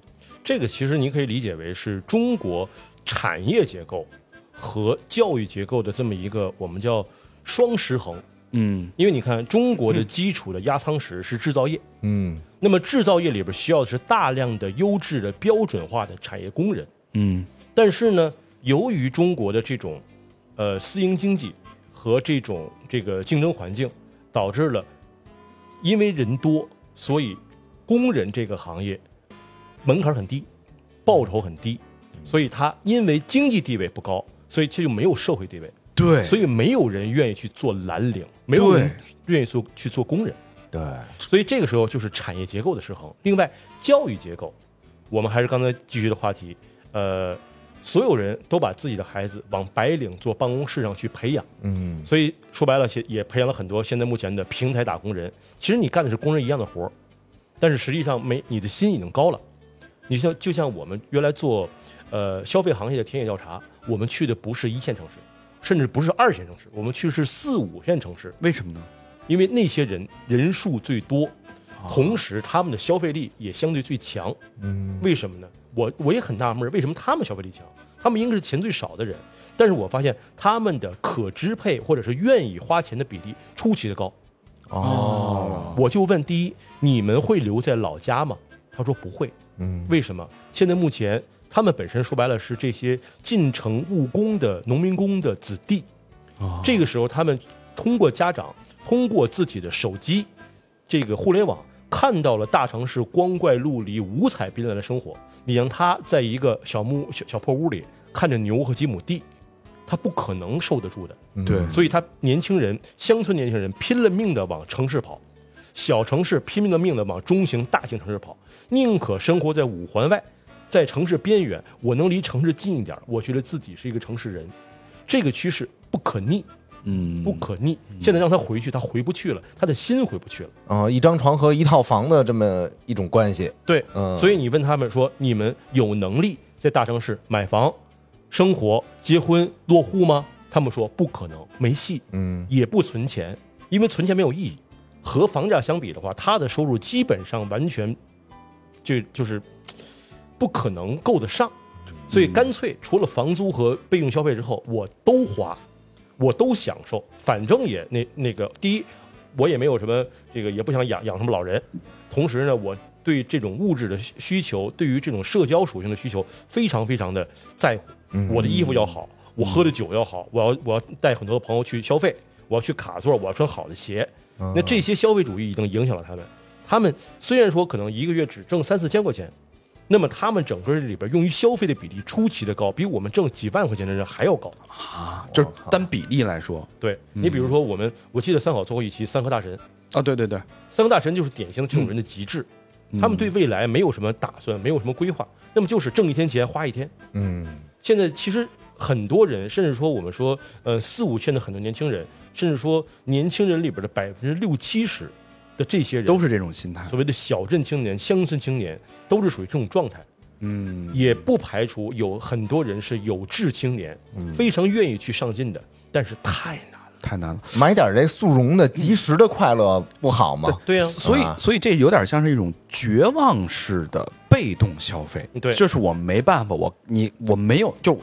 这个其实你可以理解为是中国产业结构和教育结构的这么一个我们叫双失衡。嗯因为你看，中国的基础的压舱石是制造业，嗯那么制造业里边需要的是大量的优质的标准化的产业工人。嗯但是呢，由于中国的这种呃私营经济和这种这个竞争环境，导致了因为人多，所以工人这个行业门槛很低，报酬很低，所以他因为经济地位不高，所以这就没有社会地位，对所以没有人愿意去做蓝领，没有人愿意做去做工人。对，所以这个时候就是产业结构的失衡。另外，教育结构，我们还是刚才继续的话题，呃，所有人都把自己的孩子往白领做办公室上去培养，嗯所以说白了，也也培养了很多现在目前的平台打工人。其实你干的是工人一样的活儿，但是实际上没你的心已经高了。你像就像我们原来做呃消费行业的田野调查，我们去的不是一线城市，甚至不是二线城市，我们去的是四五线城市。为什么呢？因为那些人人数最多，同时他们的消费力也相对最强。嗯为什么呢？我我也很纳闷，为什么他们消费力强？他们应该是钱最少的人，但是我发现他们的可支配或者是愿意花钱的比例出奇的高。哦，我就问：第一，你们会留在老家吗？他说不会。嗯。为什么？现在目前他们本身说白了是这些进城务工的农民工的子弟，哦。这个时候他们通过家长，通过自己的手机，这个互联网看到了大城市光怪陆离、五彩缤纷的生活，你让他在一个小木小小破屋里看着牛和几亩地，他不可能受得住的。对。所以他年轻人，乡村年轻人拼了命的往城市跑，小城市拼命的命的往中型、大型城市跑，宁可生活在五环外，在城市边缘，我能离城市近一点，我觉得自己是一个城市人。这个趋势不可逆，嗯，不可逆。现在让他回去，他回不去了，他的心回不去了。哦，一张床和一套房的这么一种关系，对，嗯，所以你问他们说，你们有能力在大城市买房、生活、结婚、落户吗？他们说不可能，没戏，嗯也不存钱，因为存钱没有意义。和房价相比的话，他的收入基本上完全就就是不可能够得上，所以干脆除了房租和备用消费之后，我都花，我都享受，反正也那那个第一，我也没有什么这个，也不想养养什么老人，同时呢，我对这种物质的需需求，对于这种社交属性的需求非常非常的在乎。嗯我的衣服要好，我喝的酒要好，我要我要带很多的朋友去消费，我要去卡座，我要穿好的鞋。嗯。那这些消费主义已经影响了他们。他们虽然说可能一个月只挣三四千块钱，那么他们整个里边用于消费的比例出奇的高，比我们挣几万块钱的人还要高。啊，就是单比例来说，对你比如说我们，我记得三好做过一期三和大神，啊，对对对，三个大神就是典型的这种人的极致，他们对未来没有什么打算，没有什么规划，那么就是挣一天钱花一天。嗯。现在其实很多人，甚至说我们说，呃，四五线的很多年轻人，甚至说年轻人里边的百分之六七十的这些人，都是这种心态，所谓的小镇青年、乡村青年，都是属于这种状态。嗯，也不排除有很多人是有志青年，非常愿意去上进的，但是太难了。太难了。买点这速溶的、及时的快乐不好吗？对呀、所以啊，所以这有点像是一种绝望式的被动消费。对就是我没办法，我你我没有，就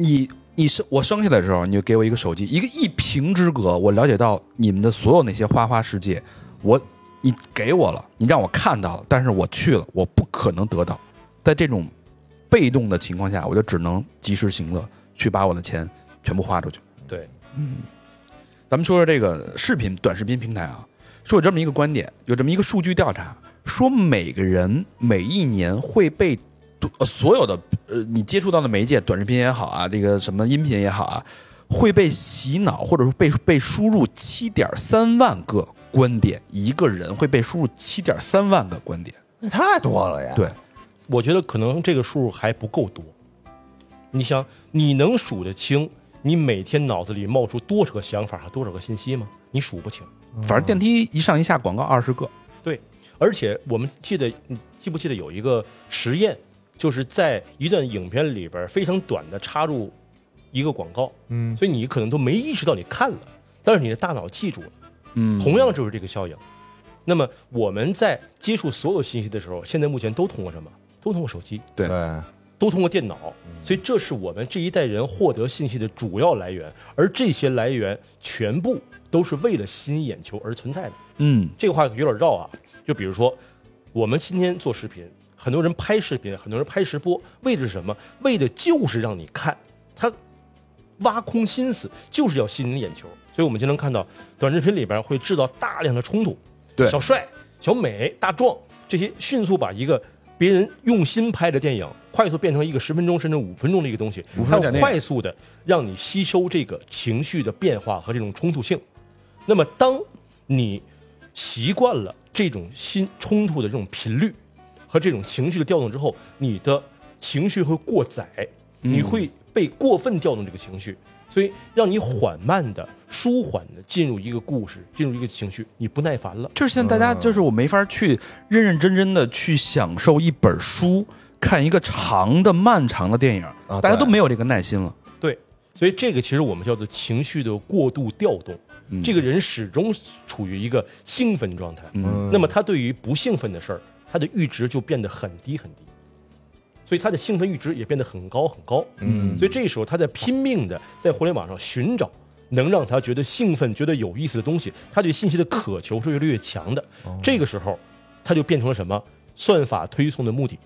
你你你生我生下来的时候，你就给我一个手机，一个一屏之隔，我了解到你们的所有那些花花世界，我你给我了，你让我看到了，但是我去了，我不可能得到。在这种被动的情况下，我就只能及时行乐，去把我的钱全部花出去。对，嗯咱们说说这个视频短视频平台啊，说有这么一个观点，有这么一个数据调查，说每个人每一年会被呃所有的呃你接触到的媒介，短视频也好啊，这个什么音频也好啊，会被洗脑或者说被被输入七点三万个观点，一个人会被输入七点三万个观点。那太多了呀。对，我觉得可能这个数还不够多。你想，你能数得清你每天脑子里冒出多少个想法和多少个信息吗？你数不清。反正电梯一上一下广告二十个，对，而且我们记得，你记不记得有一个实验，就是在一段影片里边非常短的插入一个广告，嗯。所以你可能都没意识到你看了，但是你的大脑记住了。嗯，同样就是这个效应。那么我们在接触所有信息的时候，现在目前都通过什么？都通过手机，对。对，都通过电脑，所以这是我们这一代人获得信息的主要来源，而这些来源全部都是为了吸引眼球而存在的。嗯。这个话有点绕啊，就比如说，我们今天做视频，很多人拍视频，很多人拍直播，为的是什么？为的就是让你看，他挖空心思就是要吸引你眼球。所以我们经常看到短视频里边会制造大量的冲突，对小帅、小美、大壮这些迅速把一个别人用心拍的电影，快速变成一个十分钟甚至五分钟的一个东西，它快速的让你吸收这个情绪的变化和这种冲突性。那么，当你习惯了这种新冲突的这种频率和这种情绪的调动之后，你的情绪会过载，你会被过分调动这个情绪，所以让你缓慢的、舒缓的进入一个故事，进入一个情绪，你不耐烦了。就是现在大家就是我没法去认认真真的去享受一本书，看一个长的漫长的电影，啊大家都没有这个耐心了。对，所以这个其实我们叫做情绪的过度调动。嗯这个人始终处于一个兴奋状态，嗯那么他对于不兴奋的事儿，他的阈值就变得很低很低，所以他的兴奋阈值也变得很高很高。嗯所以这时候他在拼命的在互联网上寻找能让他觉得兴奋、觉得有意思的东西，他对信息的渴求是越来越强的。这个时候，他就变成了什么？算法推送的目的。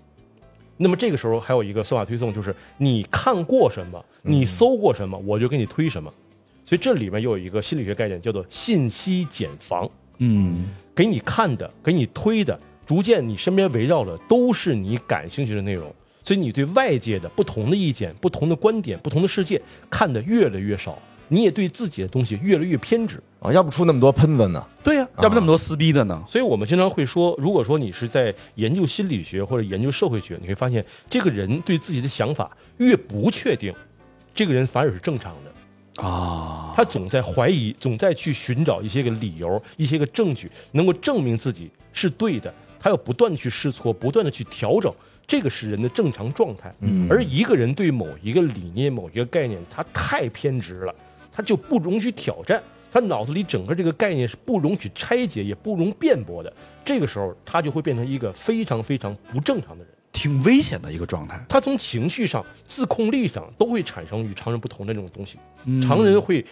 那么这个时候还有一个算法推送，就是你看过什么，你搜过什么，我就给你推什么。所以这里面又有一个心理学概念，叫做信息茧房。嗯给你看的，给你推的，逐渐你身边围绕的都是你感兴趣的内容，所以你对外界的不同的意见、不同的观点、不同的世界看得越来越少，你也对自己的东西越来越偏执。啊，要不出那么多喷子呢？对呀、要不那么多撕逼的呢？所以我们经常会说，如果说你是在研究心理学或者研究社会学，你会发现，这个人对自己的想法越不确定，这个人反而是正常的。啊，他总在怀疑，总在去寻找一些个理由、一些个证据，能够证明自己是对的。他要不断的去试错，不断的去调整，这个是人的正常状态。嗯而一个人对某一个理念、某一个概念，他太偏执了，他就不容许挑战，他脑子里整个这个概念是不容许拆解，也不容辩驳的。这个时候，他就会变成一个非常非常不正常的人。挺危险的一个状态。他从情绪上、自控力上都会产生与常人不同的这种东西。嗯常人会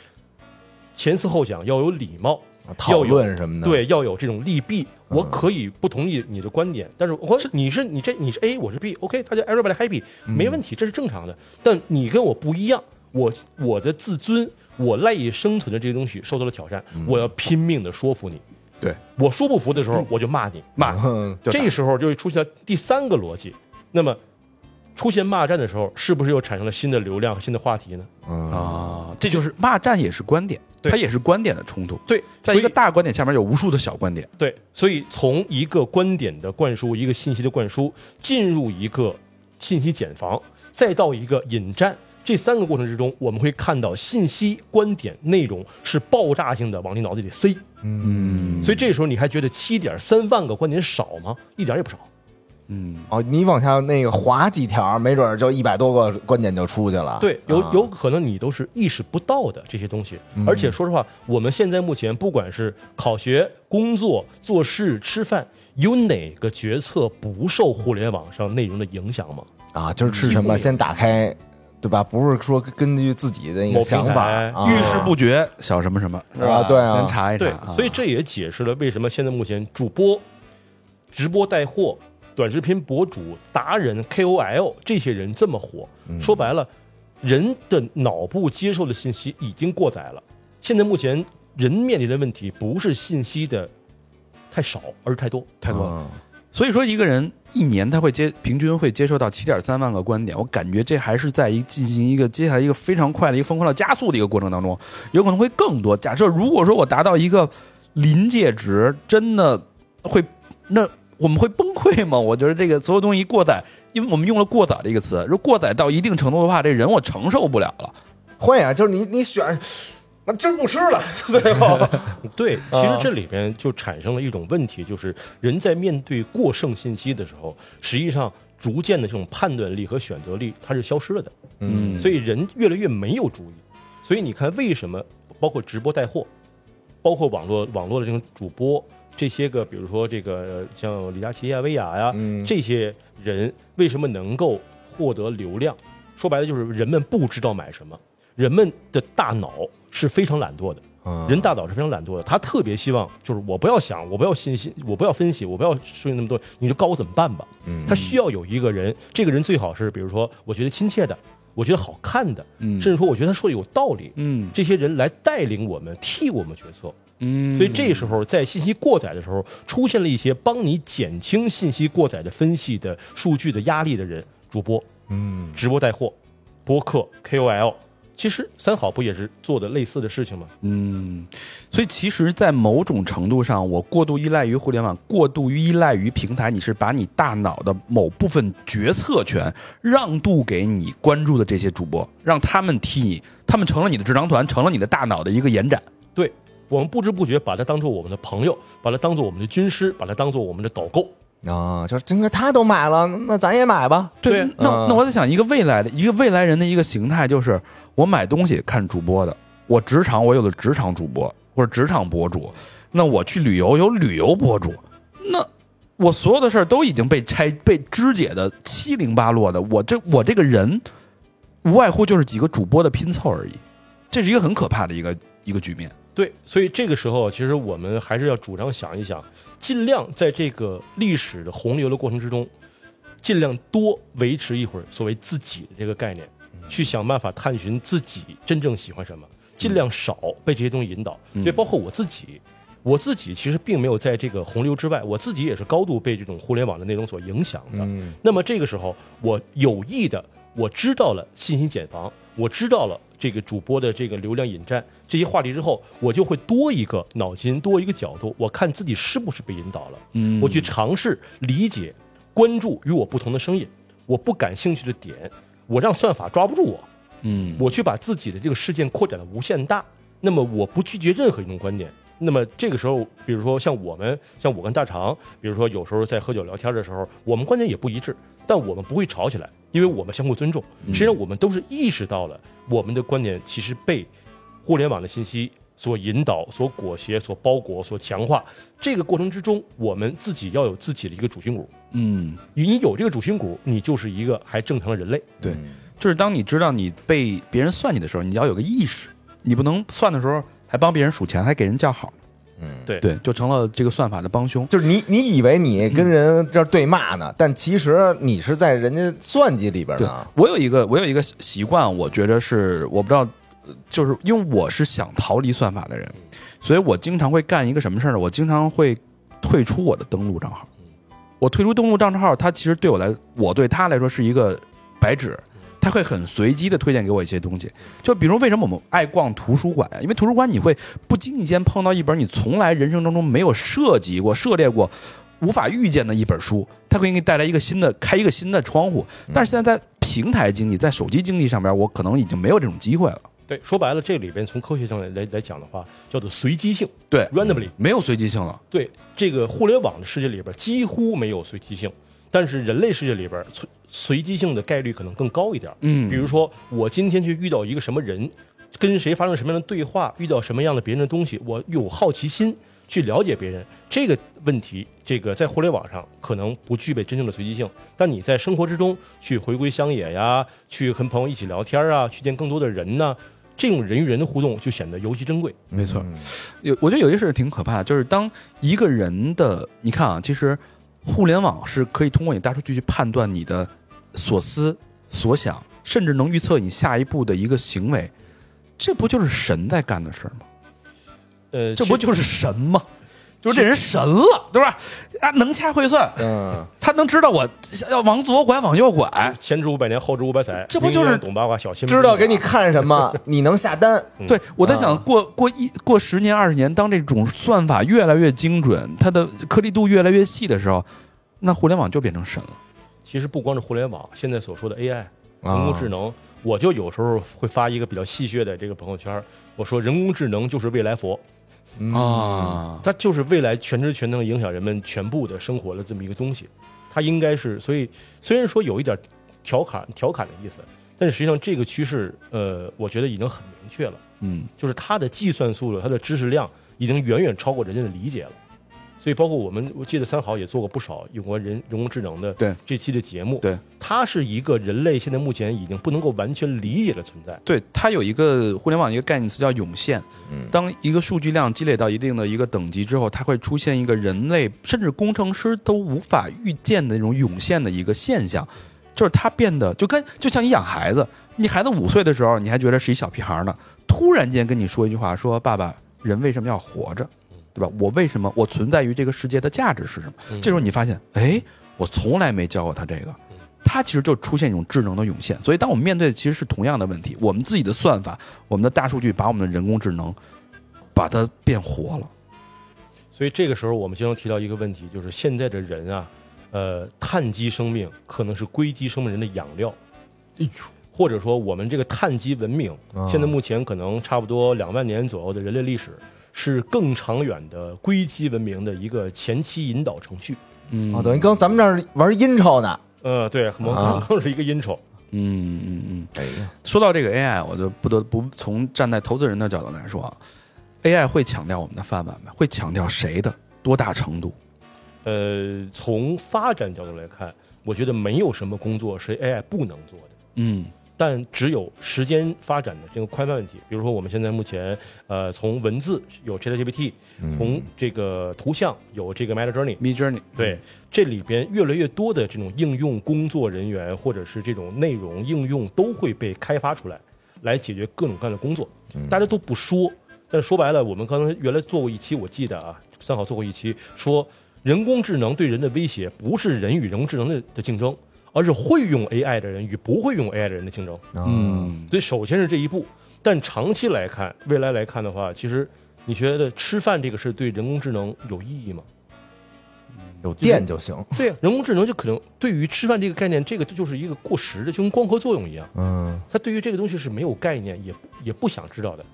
前思后想，要有礼貌，啊讨论什么的，，对，要有这种利弊。我可以不同意你的观点，但是我是你是你这你是 A，我是 B，OK，、大家 everybody happy，没问题，这是正常的。但你跟我不一样，我我的自尊，我赖以生存的这些东西受到了挑战，我要拼命的说服你。对我说不服的时候，我就骂你。骂，这时候就会出现第三个逻辑。那么，出现骂战的时候，是不是又产生了新的流量、新的话题呢？嗯啊，这就是骂战也是观点，对它也是观点的冲突。对，在一个大观点下面有无数的小观点。对，所以从一个观点的灌输，一个信息的灌输，进入一个信息茧房，再到一个引战，这三个过程之中，我们会看到信息、观点、内容是爆炸性的往你脑子里塞。嗯，所以这时候你还觉得七点三万个观点少吗？一点也不少。嗯，哦，你往下那个划几条，没准儿就一百多个观点就出去了。对，有啊有可能你都是意识不到的这些东西。而且说实话，我们现在目前不管是考学、工作、做事、吃饭，有哪个决策不受互联网上内容的影响吗？啊，就是吃什么先打开，对吧？不是说根据自己的那某个想法遇事不决，小什么什么，是吧啊对啊先查一查对啊。，所以这也解释了为什么现在目前主播、直播带货、短视频博主、达人、KOL 这些人这么火。说白了，人的脑部接受的信息已经过载了。现在目前人面临的问题不是信息的太少，而是太多。太多了。嗯所以说，一个人一年他会接平均会接受到七点三万个观点，我感觉这还是在一进行一个接下来一个非常快的一个疯狂的加速的一个过程当中，有可能会更多。假设如果说我达到一个临界值，真的会那我们会崩溃吗？我觉得这个所有东西一过载，因为我们用了过载这个词，如果过载到一定程度的话，这人我承受不了了。会啊，就是你你选，那今儿不吃了，最后 对，其实这里边就产生了一种问题，就是人在面对过剩信息的时候，实际上逐渐的这种判断力和选择力它是消失了的。嗯所以人越来越没有主意。所以你看，为什么包括直播带货，包括网络网络的这种主播，这些个比如说这个呃像李佳琦呀、薇娅呀，嗯这些人为什么能够获得流量？说白了就是人们不知道买什么，人们的大脑是非常懒惰的。嗯人大脑是非常懒惰的，他特别希望就是我不要想，我不要信息，我不要分析，我不要说那么多，你就告诉我怎么办吧。嗯他需要有一个人，这个人最好是比如说我觉得亲切的，我觉得好看的，嗯甚至说我觉得他说的有道理，嗯这些人来带领我们，替我们决策。嗯所以这时候在信息过载的时候，出现了一些帮你减轻信息过载的分析的数据的压力的人，主播、嗯直播带货、播客、KOL。其实三好不也是做的类似的事情吗？嗯，所以其实，在某种程度上，我过度依赖于互联网，过度依赖于平台，你是把你大脑的某部分决策权让渡给你关注的这些主播，让他们替你，他们成了你的智囊团，成了你的大脑的一个延展。对我们不知不觉把它当做我们的朋友，把它当做我们的军师，把它当做我们的导购。啊，就是这个他都买了，那咱也买吧。对那嗯那我在想，一个未来的一个未来人的一个形态，就是我买东西看主播的，我职场我有的职场主播或者职场博主，那我去旅游有旅游博主，那我所有的事儿都已经被拆被肢解的七零八落的，我这我这个人无外乎就是几个主播的拼凑而已，这是一个很可怕的一个一个局面。对，所以这个时候，其实我们还是要主张想一想，尽量在这个历史的洪流的过程之中，尽量多维持一会儿所谓自己的这个概念，去想办法探寻自己真正喜欢什么，尽量少被这些东西引导。所以，包括我自己，我自己其实并没有在这个洪流之外，我自己也是高度被这种互联网的内容所影响的。嗯那么这个时候，我有意的我知道了信息茧房，我知道了这个主播的这个流量引战这些话题之后，我就会多一个脑筋，多一个角度，我看自己是不是被引导了。嗯我去尝试理解、关注与我不同的声音，我不感兴趣的点，我让算法抓不住我，嗯我去把自己的这个事件扩展的无限大。那么我不拒绝任何一种观点。那么这个时候，比如说像我们，像我跟大肠，比如说有时候在喝酒聊天的时候，我们观点也不一致，但我们不会吵起来，因为我们相互尊重。实际上，我们都是意识到了我们的观点其实被互联网的信息所引导、所裹挟、所包裹、所强化。这个过程之中，我们自己要有自己的一个主心骨。嗯，你有这个主心骨，你就是一个还正常的人类。对，就是当你知道你被别人算计的时候，你要有个意识，你不能算的时候还帮别人数钱，还给人叫好，嗯，对对，就成了这个算法的帮凶。就是你你以为你跟人这儿对骂呢，但其实你是在人家算计里边对呢。我有一个我有一个习惯，我觉得是我不知道，呃就是因为我是想逃离算法的人，所以我经常会干一个什么事儿呢？我经常会退出我的登录账号。我退出登录账号，它其实对我来，我对他来说是一个白纸，他会很随机的推荐给我一些东西。就比如为什么我们爱逛图书馆？因为图书馆你会不经意间碰到一本你从来人生当中没有涉及过、涉猎过。无法预见的一本书，它会给你带来一个新的开一个新的窗户。但是现在在平台经济、在手机经济上边，我可能已经没有这种机会了。对，说白了，这里边从科学上来来来讲的话，叫做随机性对，（randomly）。没有随机性了。对，这个互联网的世界里边几乎没有随机性，但是人类世界里边随随机性的概率可能更高一点。嗯比如说我今天去遇到一个什么人，跟谁发生什么样的对话，遇到什么样的别人的东西，我有好奇心去了解别人这个问题，这个在互联网上可能不具备真正的随机性，但你在生活之中去回归乡野呀，去跟朋友一起聊天啊，去见更多的人呢，这种人与人的互动就显得尤其珍贵。没错嗯有，我觉得有一个事挺可怕的，就是当一个人的，你看啊，其实互联网是可以通过你大数据去判断你的所思所想，甚至能预测你下一步的一个行为，这不就是神在干的事儿吗？呃，这不就是神吗？就是这人神了，对吧？啊，能掐会算，嗯，他能知道我要往左拐，往右拐。前知五百年，后知五百载，这不就是懂八卦，小心。知道给你看什么，你能下单。嗯。对，我在啊。想过过一过十年、二十年，当这种算法越来越精准，它的颗粒度越来越细的时候，那互联网就变成神了。其实不光是互联网，现在所说的 AI 啊。人工智能，我就有时候会发一个比较戏谑的这个朋友圈，我说人工智能就是未来佛，嗯啊，它就是未来全知全能影响人们全部的生活的这么一个东西。它应该是，所以虽然说有一点调侃调侃的意思，但是实际上这个趋势，呃，我觉得已经很明确了，嗯，就是它的计算速度、它的知识量已经远远超过人家的理解了。所以，包括我们，我记得三好也做过不少有关人人工智能的对这期的节目。对，它是一个人类现在目前已经不能够完全理解的存在。对，它有一个互联网一个概念词叫涌现。嗯当一个数据量积累到一定的一个等级之后，它会出现一个人类甚至工程师都无法预见的那种涌现的一个现象，就是它变得就跟就像你养孩子，你孩子五岁的时候你还觉得是一小屁孩呢，突然间跟你说一句话，说爸爸，人为什么要活着？对吧？我为什么我存在于这个世界的价值是什么？嗯这时候你发现，哎，我从来没教过他这个，他其实就出现一种智能的涌现。所以，当我们面对的其实是同样的问题，我们自己的算法、我们的大数据把我们的人工智能把它变活了。所以这个时候，我们经常提到一个问题，就是现在的人啊，呃，碳基生命可能是硅基生命人的养料。哎呦，或者说我们这个碳基文明，啊现在目前可能差不多两万年左右的人类历史，是更长远的硅基文明的一个前期引导程序。嗯啊，等于刚咱们这儿玩阴超呢。呃，对，可能可能更是一个 intro。嗯嗯嗯。哎呀，说到这个 AI，我就不得不从站在投资人的角度来说啊，AI 会强调我们的饭碗吗？会强调谁的多大程度？呃，从发展角度来看，我觉得没有什么工作是 AI 不能做的。嗯但只有时间发展的这个宽泛问题，比如说我们现在目前，呃，从文字有 ChatGPT，从这个图像有这个 Meta Journey，，Mid Journey，对，这里边越来越多的这种应用工作人员或者是这种内容应用都会被开发出来，来解决各种各样的工作。大家都不说，但是说白了，我们刚才原来做过一期，我记得啊，三好做过一期，说人工智能对人的威胁不是人与人工智能的的竞争，而是会用 AI 的人与不会用 AI 的人的竞争。嗯，嗯，所以首先是这一步，但长期来看，未来来看的话，其实你觉得吃饭这个事对人工智能有意义吗？有电就行。对呀、人工智能就可能对于吃饭这个概念，这个就是一个过时的，就跟光合作用一样，嗯它对于这个东西是没有概念，也也不想知道的。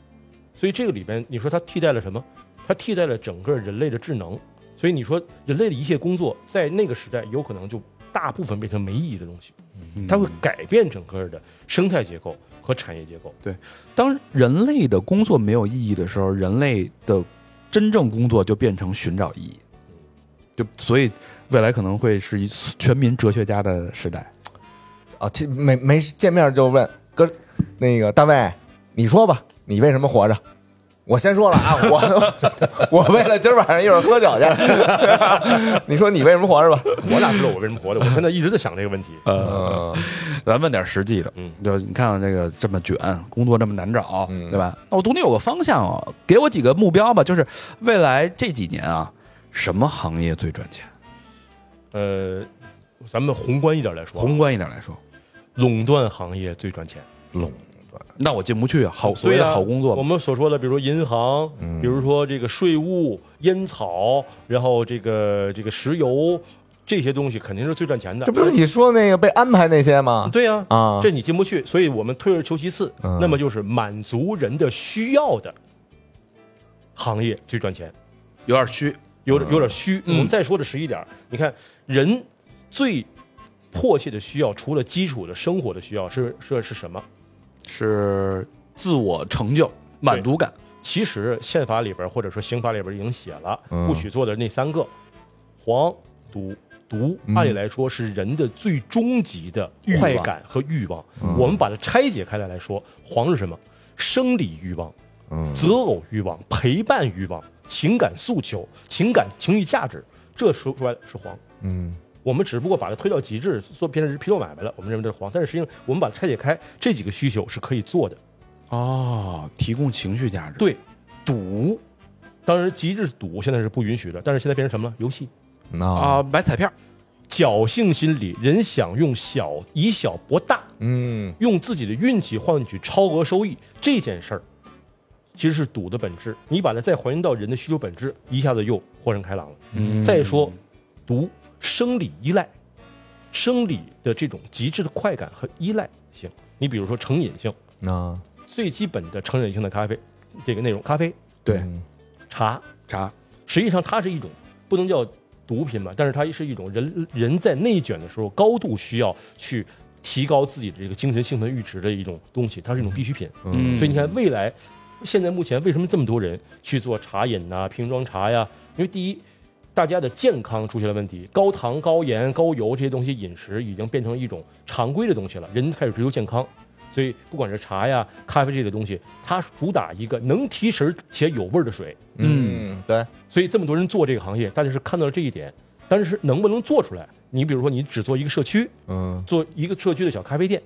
所以这个里边，你说它替代了什么？它替代了整个人类的智能。所以你说人类的一切工作，在那个时代有可能就大部分变成没意义的东西，它会改变整个的生态结构和产业结构。对当人类的工作没有意义的时候，人类的真正工作就变成寻找意义，就所以未来可能会是一全民哲学家的时代。啊，其没没见面就问哥，那个大卫，你说吧，你为什么活着？我先说了啊，我我为了今儿晚上一会儿喝酒去。你说你为什么活着吧？我哪知道我为什么活着？我现在一直在想这个问题。呃，嗯咱问点实际的，嗯就你看看这个这么卷，工作这么难找，嗯对吧？那我总得有个方向哦，给我几个目标吧，就是未来这几年啊，什么行业最赚钱？呃，咱们宏观一点来说啊，宏观一点来说，垄断行业最赚钱。垄那我进不去啊，好所谓的好工作嘛，我们所说的，比如说银行，嗯比如说这个税务、烟草，然后这个这个石油这些东西，肯定是最赚钱的。这不是你说那个被安排那些吗？对呀、啊，这你进不去，所以我们退而求其次，嗯那么就是满足人的需要的行业最赚钱，有点虚，有点有点虚。嗯我们再说的实一点，你看人最迫切的需要，除了基础的生活的需要，是是是什么？是自我成就、满足感。其实宪法里边或者说刑法里边已经写了，嗯不许做的那三个，黄、赌、毒，嗯按理来说是人的最终极的快感和欲望。嗯我们把它拆解开来来说，黄是什么？生理欲望、嗯择偶欲望、陪伴欲望、情感诉求、情感情欲价值，这说出来是黄。嗯我们只不过把它推到极致，做变成是批斗买卖了，我们认为这是黄。但是实际上，我们把它拆解开，这几个需求是可以做的。哦，提供情绪价值。对，赌，当然极致赌现在是不允许的，但是现在变成什么了？游戏，那啊，买彩票，侥幸心理，人想用小以小博大，嗯用自己的运气换取超额收益，这件事儿其实是赌的本质。你把它再还原到人的需求本质，一下子又豁然开朗了。嗯再说，赌生理依赖，生理的这种极致的快感和依赖性。你比如说成瘾性，那最基本的成瘾性的咖啡，这个内容，咖啡、对嗯茶，茶，实际上它是一种不能叫毒品吧，但是它是一种人人在内卷的时候高度需要去提高自己的这个精神兴奋阈值的一种东西，它是一种必需品。嗯所以你看，未来现在目前为什么这么多人去做茶饮呐、瓶装茶呀？因为第一，大家的健康出现了问题，高糖、高盐、高油这些东西饮食已经变成一种常规的东西了，人开始追求健康。所以，不管是茶呀、咖啡这类东西，它主打一个能提神且有味儿的水。嗯对，所以这么多人做这个行业，大家是看到了这一点，但是能不能做出来？你比如说，你只做一个社区，嗯做一个社区的小咖啡店，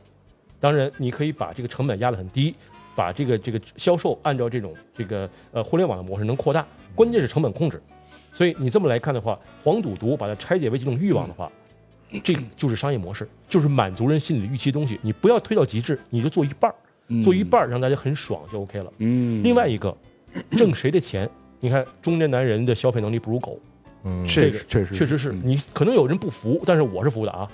当然你可以把这个成本压得很低，把这个这个销售按照这种这个呃互联网的模式能扩大，关键是成本控制。所以你这么来看的话，黄赌毒把它拆解为几种欲望的话，这就是商业模式，就是满足人心理预期的东西。你不要推到极致，你就做一半儿，做一半儿让大家很爽就 OK 了。嗯，另外一个，挣谁的钱？你看中年男人的消费能力不如狗，嗯，确实确实确实是嗯你可能有人不服，但是我是服的啊。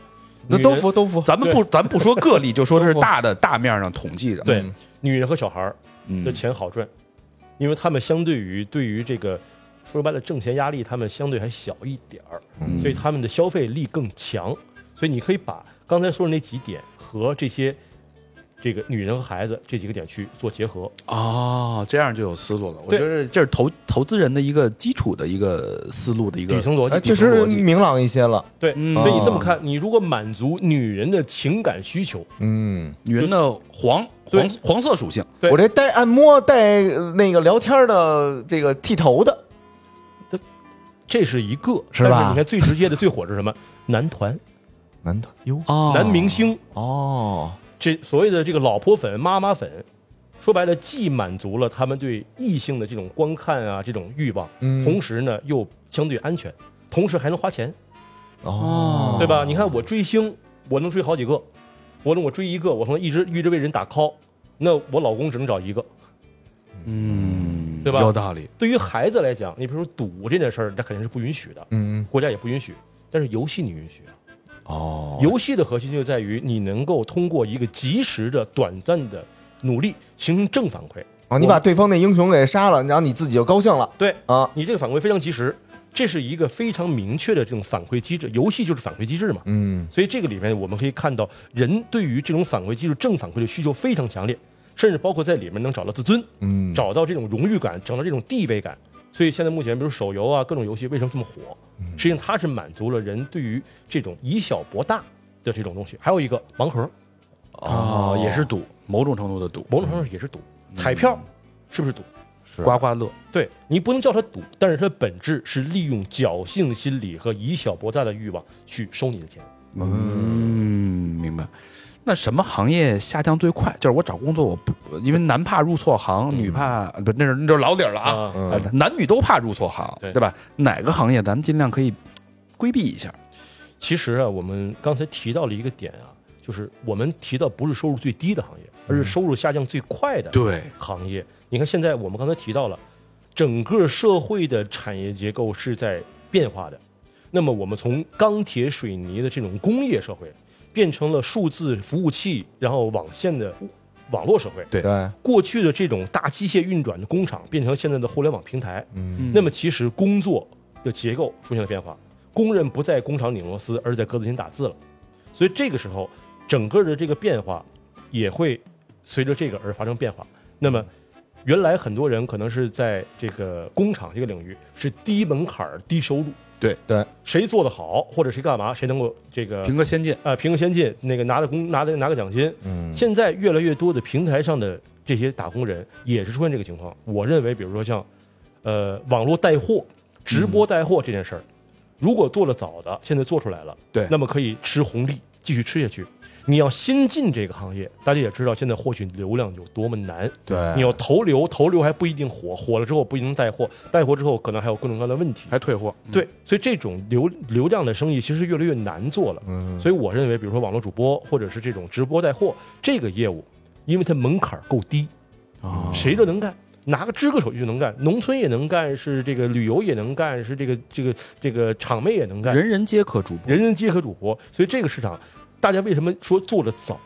那都服都服，咱们不咱不说个例，就说的是大的大面上统计的。对嗯女人和小孩儿嗯的钱好赚，因为他们相对于对于这个说白了挣钱压力，他们相对还小一点儿，嗯所以他们的消费力更强。所以你可以把刚才说的那几点和这些这个女人和孩子这几个点去做结合。哦，这样就有思路了。我觉得这是投投资人的一个基础的一个思路的一个底层逻辑，哎确实明朗一些了。对，嗯所以你这么看，你如果满足女人的情感需求，嗯，女人的黄黄黄色属性。对我这带按摩带呃那个聊天的这个剃头的，这是一个，是吧？但是你看最直接的、最火的是什么？男团、男团哟。哦。男明星，哦，这所谓的这个老婆粉、妈妈粉，说白了，既满足了他们对异性的这种观看啊这种欲望，嗯。同时呢又相对安全，同时还能花钱，哦，对吧？你看我追星，我能追好几个，我能我追一个，我能一直一直为人打 call，那我老公只能找一个。嗯，对吧有道理。对于孩子来讲，你比如说赌这件事儿，那肯定是不允许的，嗯国家也不允许。但是游戏你允许啊，哦游戏的核心就在于你能够通过一个及时的、短暂的努力形成正反馈。哦，你把对方那英雄给杀了，然后你自己就高兴了对啊，你这个反馈非常及时，这是一个非常明确的这种反馈机制。游戏就是反馈机制嘛，嗯所以这个里面我们可以看到，人对于这种反馈机制、正反馈的需求非常强烈，甚至包括在里面能找到自尊，嗯，找到这种荣誉感，找到这种地位感。所以现在目前，比如手游啊，各种游戏为什么这么火？实际上它是满足了人对于这种以小博大的这种东西。还有一个盲盒，哦，也是赌，某种程度的赌，某种程度也是赌，彩票是不是赌？是刮刮乐。对你不能叫它赌，但是它本质是利用侥幸心理和以小博大的欲望去收你的钱。嗯，明白。那什么行业下降最快？就是我找工作，我不因为男怕入错行，女怕不那是那就是老底儿了啊。男女都怕入错行，对对吧？哪个行业咱们尽量可以规避一下？其实啊，我们刚才提到了一个点啊，就是我们提到不是收入最低的行业，而是收入下降最快的对，行业。你看现在我们刚才提到了，整个社会的产业结构是在变化的。那么我们从钢铁、水泥的这种工业社会，变成了数字服务器，然后网线的网络社会。对对，过去的这种大机械运转的工厂，变成现在的互联网平台。嗯那么其实工作的结构出现了变化，工人不在工厂拧螺丝，而是在格子间打字了。所以这个时候，整个的这个变化也会随着这个而发生变化。那么，原来很多人可能是在这个工厂这个领域是低门槛、低收入，对。对，谁做得好或者谁干嘛，谁能够这个评个先进，啊评个先进，那个拿的工拿的拿个奖金，嗯。现在越来越多的平台上的这些打工人也是出现这个情况。我认为，比如说像，呃，网络带货、直播带货这件事儿，如果做的早的，现在做出来了，对。那么可以吃红利，继续吃下去。你要新进这个行业，大家也知道现在获取流量有多么难。对，你要投流，投流还不一定火，火了之后不一定带货，带货之后可能还有各种各样的问题。还退货。对，所以这种流流量的生意其实越来越难做了。嗯所以我认为，比如说网络主播或者是这种直播带货这个业务，因为它门槛够低，啊，谁都能干，拿个支个手机就能干，农村也能干，是这个旅游也能干，是这个这个这个场妹也能干，人人皆可主播。人人皆可主播。所以这个市场，大家为什么说做的早，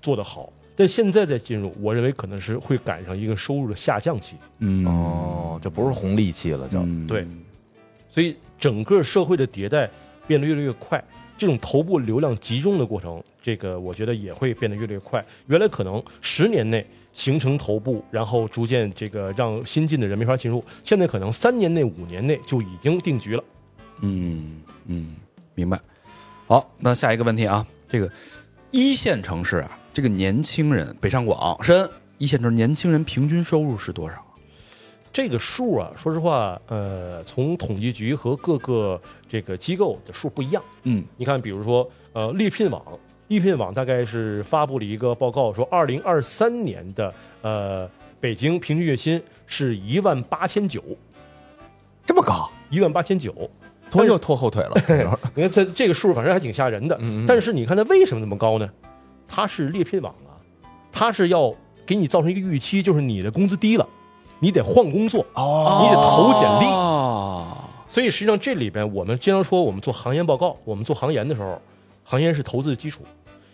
做得好？但现在再进入，我认为可能是会赶上一个收入的下降期。嗯，哦，就不是红利期了，就嗯对所以整个社会的迭代变得越来越快，这种头部流量集中的过程，这个我觉得也会变得越来越快。原来可能十年内形成头部，然后逐渐这个让新进的人没法进入，现在可能三年内、五年内就已经定局了。嗯嗯，明白。好，那下一个问题啊，这个一线城市啊，这个年轻人，北上广深一线城市年轻人平均收入是多少？这个数啊，说实话，呃，从统计局和各个这个机构的数不一样。嗯你看，比如说，呃，猎聘网，猎聘网大概是发布了一个报告，说二零二三年的呃北京平均月薪是一万八千九，这么高，一万八千九。拖又拖后腿了，你看这这个数，反正还挺吓人的。嗯嗯但是你看它为什么那么高呢？它是猎聘网啊，它是要给你造成一个预期，就是你的工资低了，你得换工作。哦你得投简历哦，所以实际上这里边，我们经常说，我们做行业报告，我们做行研的时候，行研是投资的基础。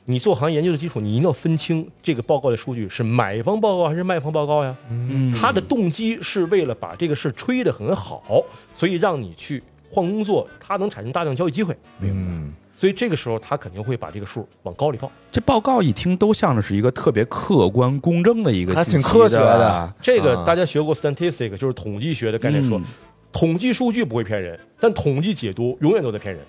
你做行业研究的基础，你一定要分清这个报告的数据是买方报告还是卖方报告呀？嗯他的动机是为了把这个事吹得很好，所以让你去换工作，它能产生大量交易机会。明白，所以这个时候他肯定会把这个数往高里报。这报告一听都像是一个特别客观公正的一个还信息挺科学的的这个啊大家学过 statistic，就是统计学的概念说，嗯统计数据不会骗人，但统计解读永远都在骗人。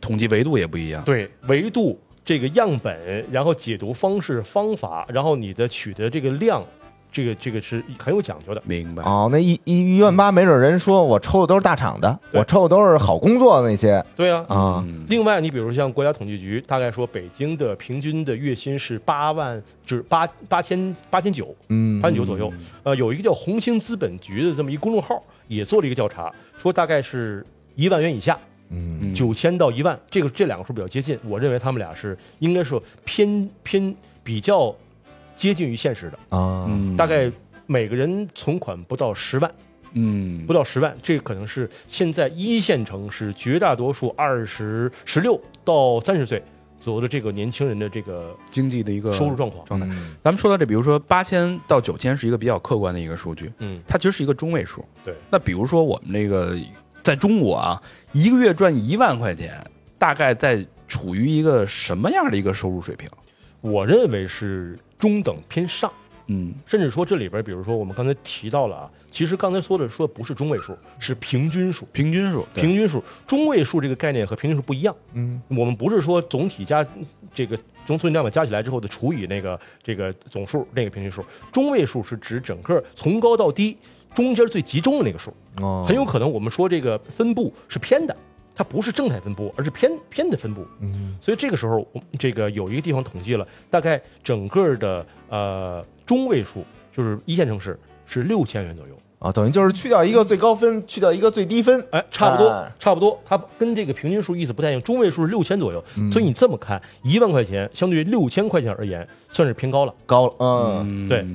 统计维度也不一样。对，维度这个样本，然后解读方式方法，然后你的取得这个量，这个这个是很有讲究的。明白。哦，那一一一万八，没准人说我抽的都是大厂的，对我抽的都是好工作的那些对啊。啊，嗯另外，你比如像国家统计局，大概说北京的平均的月薪是八万，至八八千八千九，嗯八千九左右。呃，有一个叫红星资本局的这么一个公众号，也做了一个调查，说大概是一万元以下，嗯九千到一万，这个这两个数比较接近，我认为他们俩是应该说偏偏比较接近于现实的，啊，嗯大概每个人存款不到十万，嗯不到十万，这可能是现在一线城市绝大多数二十十六到三十岁左右的这个年轻人的这个经济的一个收入状况。状态。嗯咱们说到这，比如说八千到九千是一个比较客观的一个数据，嗯，它其实是一个中位数。对，那比如说我们这个在中国啊，一个月赚一万块钱，大概在处于一个什么样的一个收入水平？我认为是中等偏上。嗯甚至说这里边，比如说我们刚才提到了啊，其实刚才说的说不是中位数，是平均数。平均数，平均数、中位数这个概念和平均数不一样。嗯我们不是说总体加这个总总体量表加起来之后的除以那个这个总数那个平均数，中位数是指整个从高到低中间最集中的那个数。哦，很有可能我们说这个分布是偏的，它不是正态分布，而是偏偏的分布。嗯所以这个时候，我这个有一个地方统计了，大概整个的呃中位数就是一线城市是六千元左右。啊，等于就是去掉一个最高分，去掉一个最低分，哎，差不多，哎差不多，它跟这个平均数意思不太一样，中位数是六千左右，嗯所以你这么看，一万块钱相对于六千块钱而言，算是偏高了。高了，嗯嗯，对，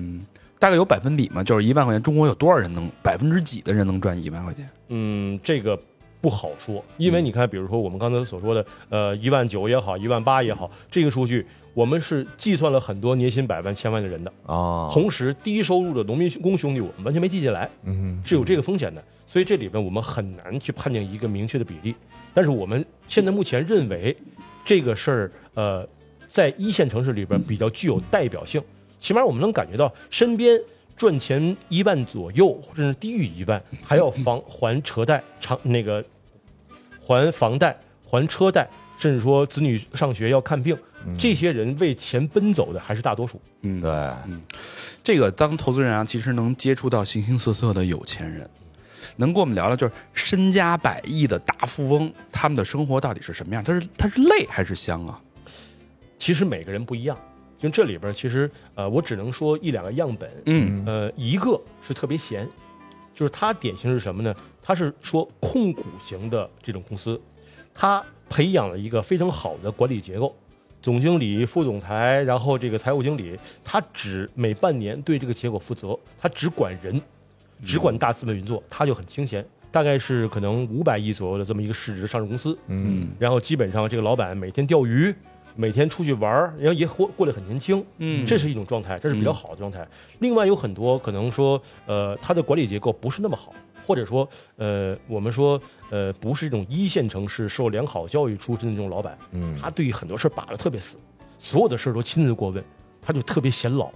大概有百分比吗？就是一万块钱，中国有多少人能百分之几的人能赚一万块钱？嗯，这个不好说，因为你看，比如说我们刚才所说的，呃，一万九也好，一万八也好，这个数据我们是计算了很多年薪百万、千万的人的，啊，同时低收入的农民工兄弟，我们完全没记进来，嗯是有这个风险的。所以这里边我们很难去判定一个明确的比例。但是我们现在目前认为，这个事儿，呃，在一线城市里边比较具有代表性，起码我们能感觉到身边赚钱一万左右，甚至低于一万，还要房还车贷、长那个还房贷、还车贷，甚至说子女上学要看病，这些人为钱奔走的还是大多数。嗯，对，嗯这个当投资人啊，其实能接触到形形色色的有钱人，能跟我们聊聊，就是身家百亿的大富翁，他们的生活到底是什么样？他是他是累还是香啊？其实每个人不一样，就这里边其实呃，我只能说一两个样本。嗯呃，一个是特别闲，就是他典型是什么呢？它是说控股型的这种公司，它培养了一个非常好的管理结构，总经理、副总裁，然后这个财务经理，他只每半年对这个结果负责，他只管人，只管大资本运作，他就很清闲。大概是可能五百亿左右的这么一个市值上市公司，嗯然后基本上这个老板每天钓鱼，每天出去玩儿，然后也活过得很年轻，嗯这是一种状态，这是比较好的状态。另外有很多可能说，呃，他的管理结构不是那么好，或者说，呃，我们说，呃，不是这种一线城市受良好教育出身的这种老板，嗯他对于很多事儿把的特别死，所有的事儿都亲自过问，他就特别显老，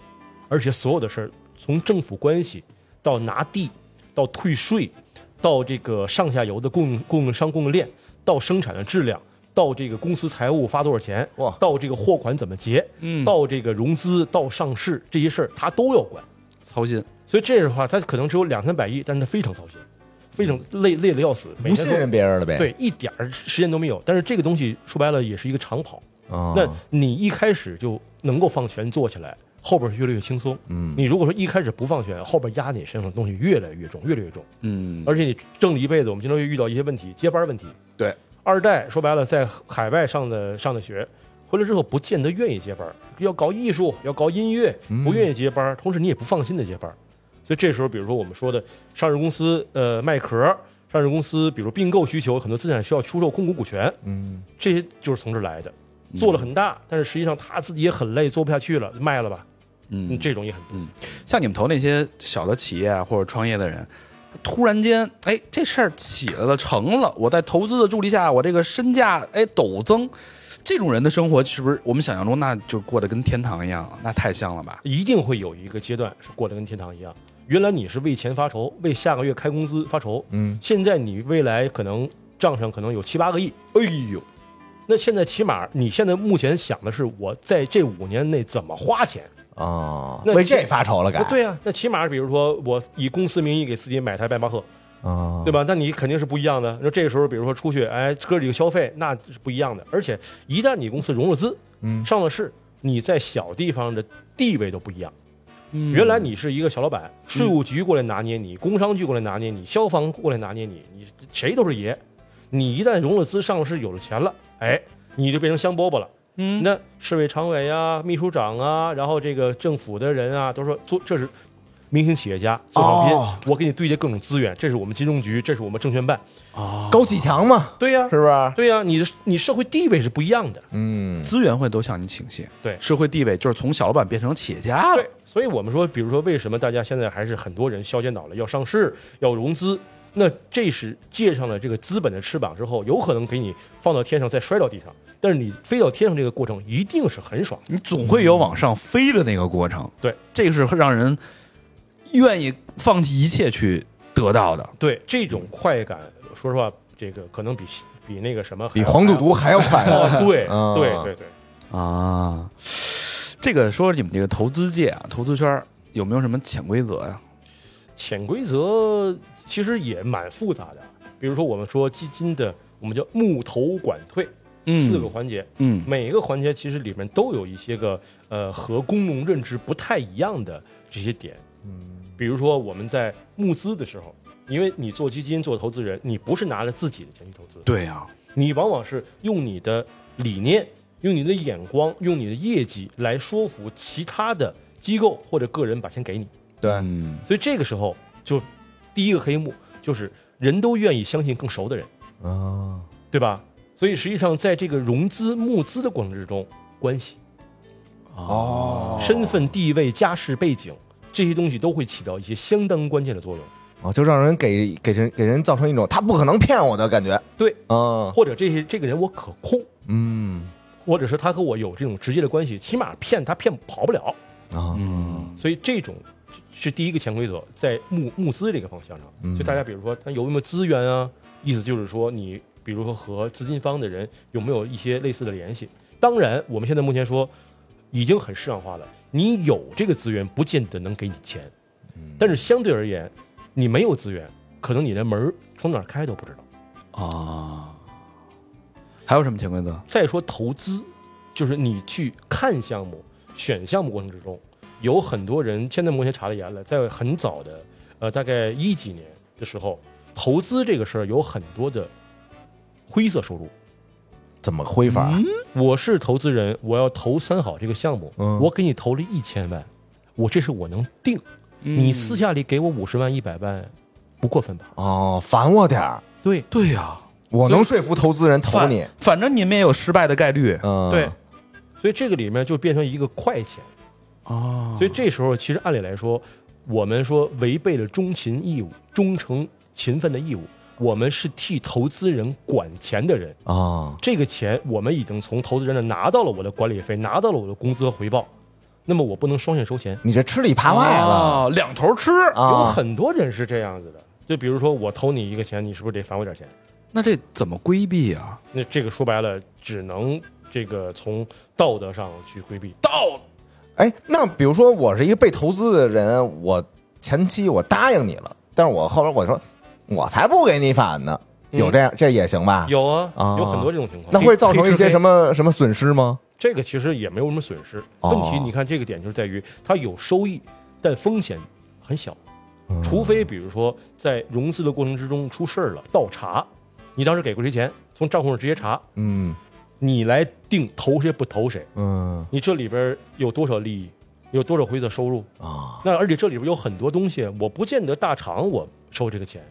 而且所有的事儿从政府关系到拿地，到退税，到这个上下游的供应供应商供应链，到生产的质量，到这个公司财务发多少钱，哇到这个货款怎么结，嗯到这个融资，到上市这些事儿，他都要管。操心，所以这样的话，他可能只有两三百亿，但是他非常操心，非常累累的要死，每天都不信任别人了呗，对一点儿时间都没有。但是这个东西说白了也是一个长跑。哦，那你一开始就能够放权做起来，后边越来越轻松。嗯你如果说一开始不放权，后边压你身上的东西越来越重，越来越重。嗯而且你挣了一辈子，我们经常会遇到一些问题，接班问题。对，二代说白了，在海外上的上的学，回来之后不见得愿意接班，要搞艺术，要搞音乐，不愿意接班，同时你也不放心的接班。所以这时候，比如说我们说的上市公司，呃，卖壳，上市公司比如并购需求，很多资产需要出售控股股权，嗯这些就是从这儿来的。做了很大，但是实际上他自己也很累，做不下去了，卖了吧。嗯这种也很多。像你们投那些小的企业啊，或者创业的人，突然间，哎，这事儿起来了，成了，我在投资的助力下，我这个身价哎陡增，这种人的生活是不是我们想象中那就过得跟天堂一样？那太像了吧？一定会有一个阶段是过得跟天堂一样。原来你是为钱发愁，为下个月开工资发愁，嗯现在你未来可能账上可能有七八个亿，哎呦，那现在起码你现在目前想的是我在这五年内怎么花钱？哦，那为这发愁了，该对啊，那起码比如说我以公司名义给自己买台迈巴赫，啊，对吧？那你肯定是不一样的。那这个时候，比如说出去，哎，哥几个消费，那是不一样的。而且一旦你公司融了资，嗯上了市，你在小地方的地位都不一样。嗯原来你是一个小老板，税务局过来拿捏你，工商局过来拿捏你，消防过来拿捏你，你谁都是爷。你一旦融了资上市有了钱了，哎，你就变成香饽饽了。嗯那市委常委啊、秘书长啊，然后这个政府的人啊，都说做这是明星企业家做好拼，哦。我给你对接各种资源，这是我们金融局，这是我们证券办。啊，高启强嘛，对呀、是不是？对呀、你的你社会地位是不一样的。嗯，资源会都向你倾斜，对。社会地位就是从小老板变成企业家了。对，，所以我们说，比如说，为什么大家现在还是很多人削尖脑袋，要上市，要融资？那这是借上了这个资本的翅膀之后，有可能给你放到天上再摔到地上，但是你飞到天上这个过程一定是很爽。你总会有往上飞的那个过程，对，这个是让人愿意放弃一切去得到的。对这种快感，说实话，这个可能比比那个什么比黄赌毒还要快哦，对 啊对对对，啊，这个说你们这个投资界啊，投资圈有没有什么潜规则呀、潜规则其实也蛮复杂的。比如说，我们说基金的，我们叫募投管退嗯四个环节，嗯每一个环节其实里面都有一些个呃和公众认知不太一样的这些点。嗯比如说我们在募资的时候，因为你做基金做投资人，你不是拿着自己的钱去投资，对呀、你往往是用你的理念、用你的眼光、用你的业绩来说服其他的机构或者个人把钱给你。对，嗯。所以这个时候就第一个黑幕就是人都愿意相信更熟的人，啊，对吧？所以实际上在这个融资募资的过程之中，关系。哦。身份、地位、家世背景这些东西都会起到一些相当关键的作用。啊，就让人给给人给人造成一种他不可能骗我的感觉。对，嗯或者这些这个人我可控，嗯或者是他和我有这种直接的关系，起码骗他骗跑不了。啊嗯所以这种是第一个潜规则，在募募资这个方向上。嗯就大家比如说他有没有资源啊，意思就是说你比如说和资金方的人有没有一些类似的联系。当然，我们现在目前说已经很市场化了，你有这个资源不见得能给你钱，但是相对而言，你没有资源，可能你连门儿从哪儿开都不知道。啊，还有什么潜规则？再说投资，就是你去看项目、选项目过程之中，有很多人现在目前查的严了，在很早的呃大概一几年的时候，投资这个事儿有很多的灰色收入。怎么挥法？我是投资人，我要投三好这个项目，嗯。我给你投了一千万，我这是我能定，你私下里给我五十万、一百万，不过分吧？哦，烦我点儿，对。对呀、我能说服投资人投你。反正你们也有失败的概率。嗯，对，所以这个里面就变成一个快钱。啊所以这时候其实按理来说，我们说违背了忠勤义务、忠诚勤奋的义务，我们是替投资人管钱的人。啊，这个钱我们已经从投资人那拿到了我的管理费，拿到了我的工资和回报，那么我不能双线收钱。你这吃里扒外了啊两头吃。有啊！很多人是这样子的，就比如说我投你一个钱，你是不是得返我点钱？那这怎么规避啊？那这个说白了，只能这个从道德上去规避。道哎，那比如说我是一个被投资的人，我前期我答应你了，但是我后来我说我才不给你返呢，有这样这也行吧？有啊，啊有很多这种情况。那会造成一些什么？么什么损失吗？这个其实也没有什么损失。哦问题你看这个点就是在于它有收益，但风险很小。嗯除非比如说在融资的过程之中出事儿了，倒查，你当时给过谁钱，从账户上直接查，嗯你来定投谁不投谁，嗯你这里边有多少利益，有多少灰色收入？啊那而且这里边有很多东西，我不见得大厂我收这个钱，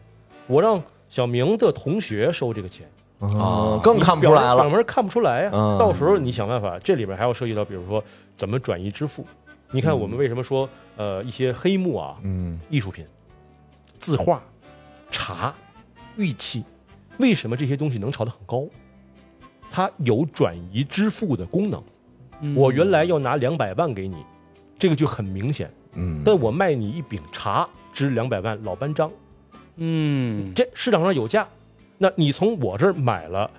我让小明的同学收这个钱，啊，更看不出来了。表门看不出来呀、嗯到时候你想办法，这里边还要涉及到，比如说怎么转移支付。你看我们为什么说，呃，一些黑幕啊，嗯艺术品、字画、茶、玉器，为什么这些东西能炒得很高？它有转移支付的功能。我原来要拿两百万给你，这个就很明显。嗯但我卖你一饼茶值两百万，老班章，嗯这市场上有价。那你从我这儿买了，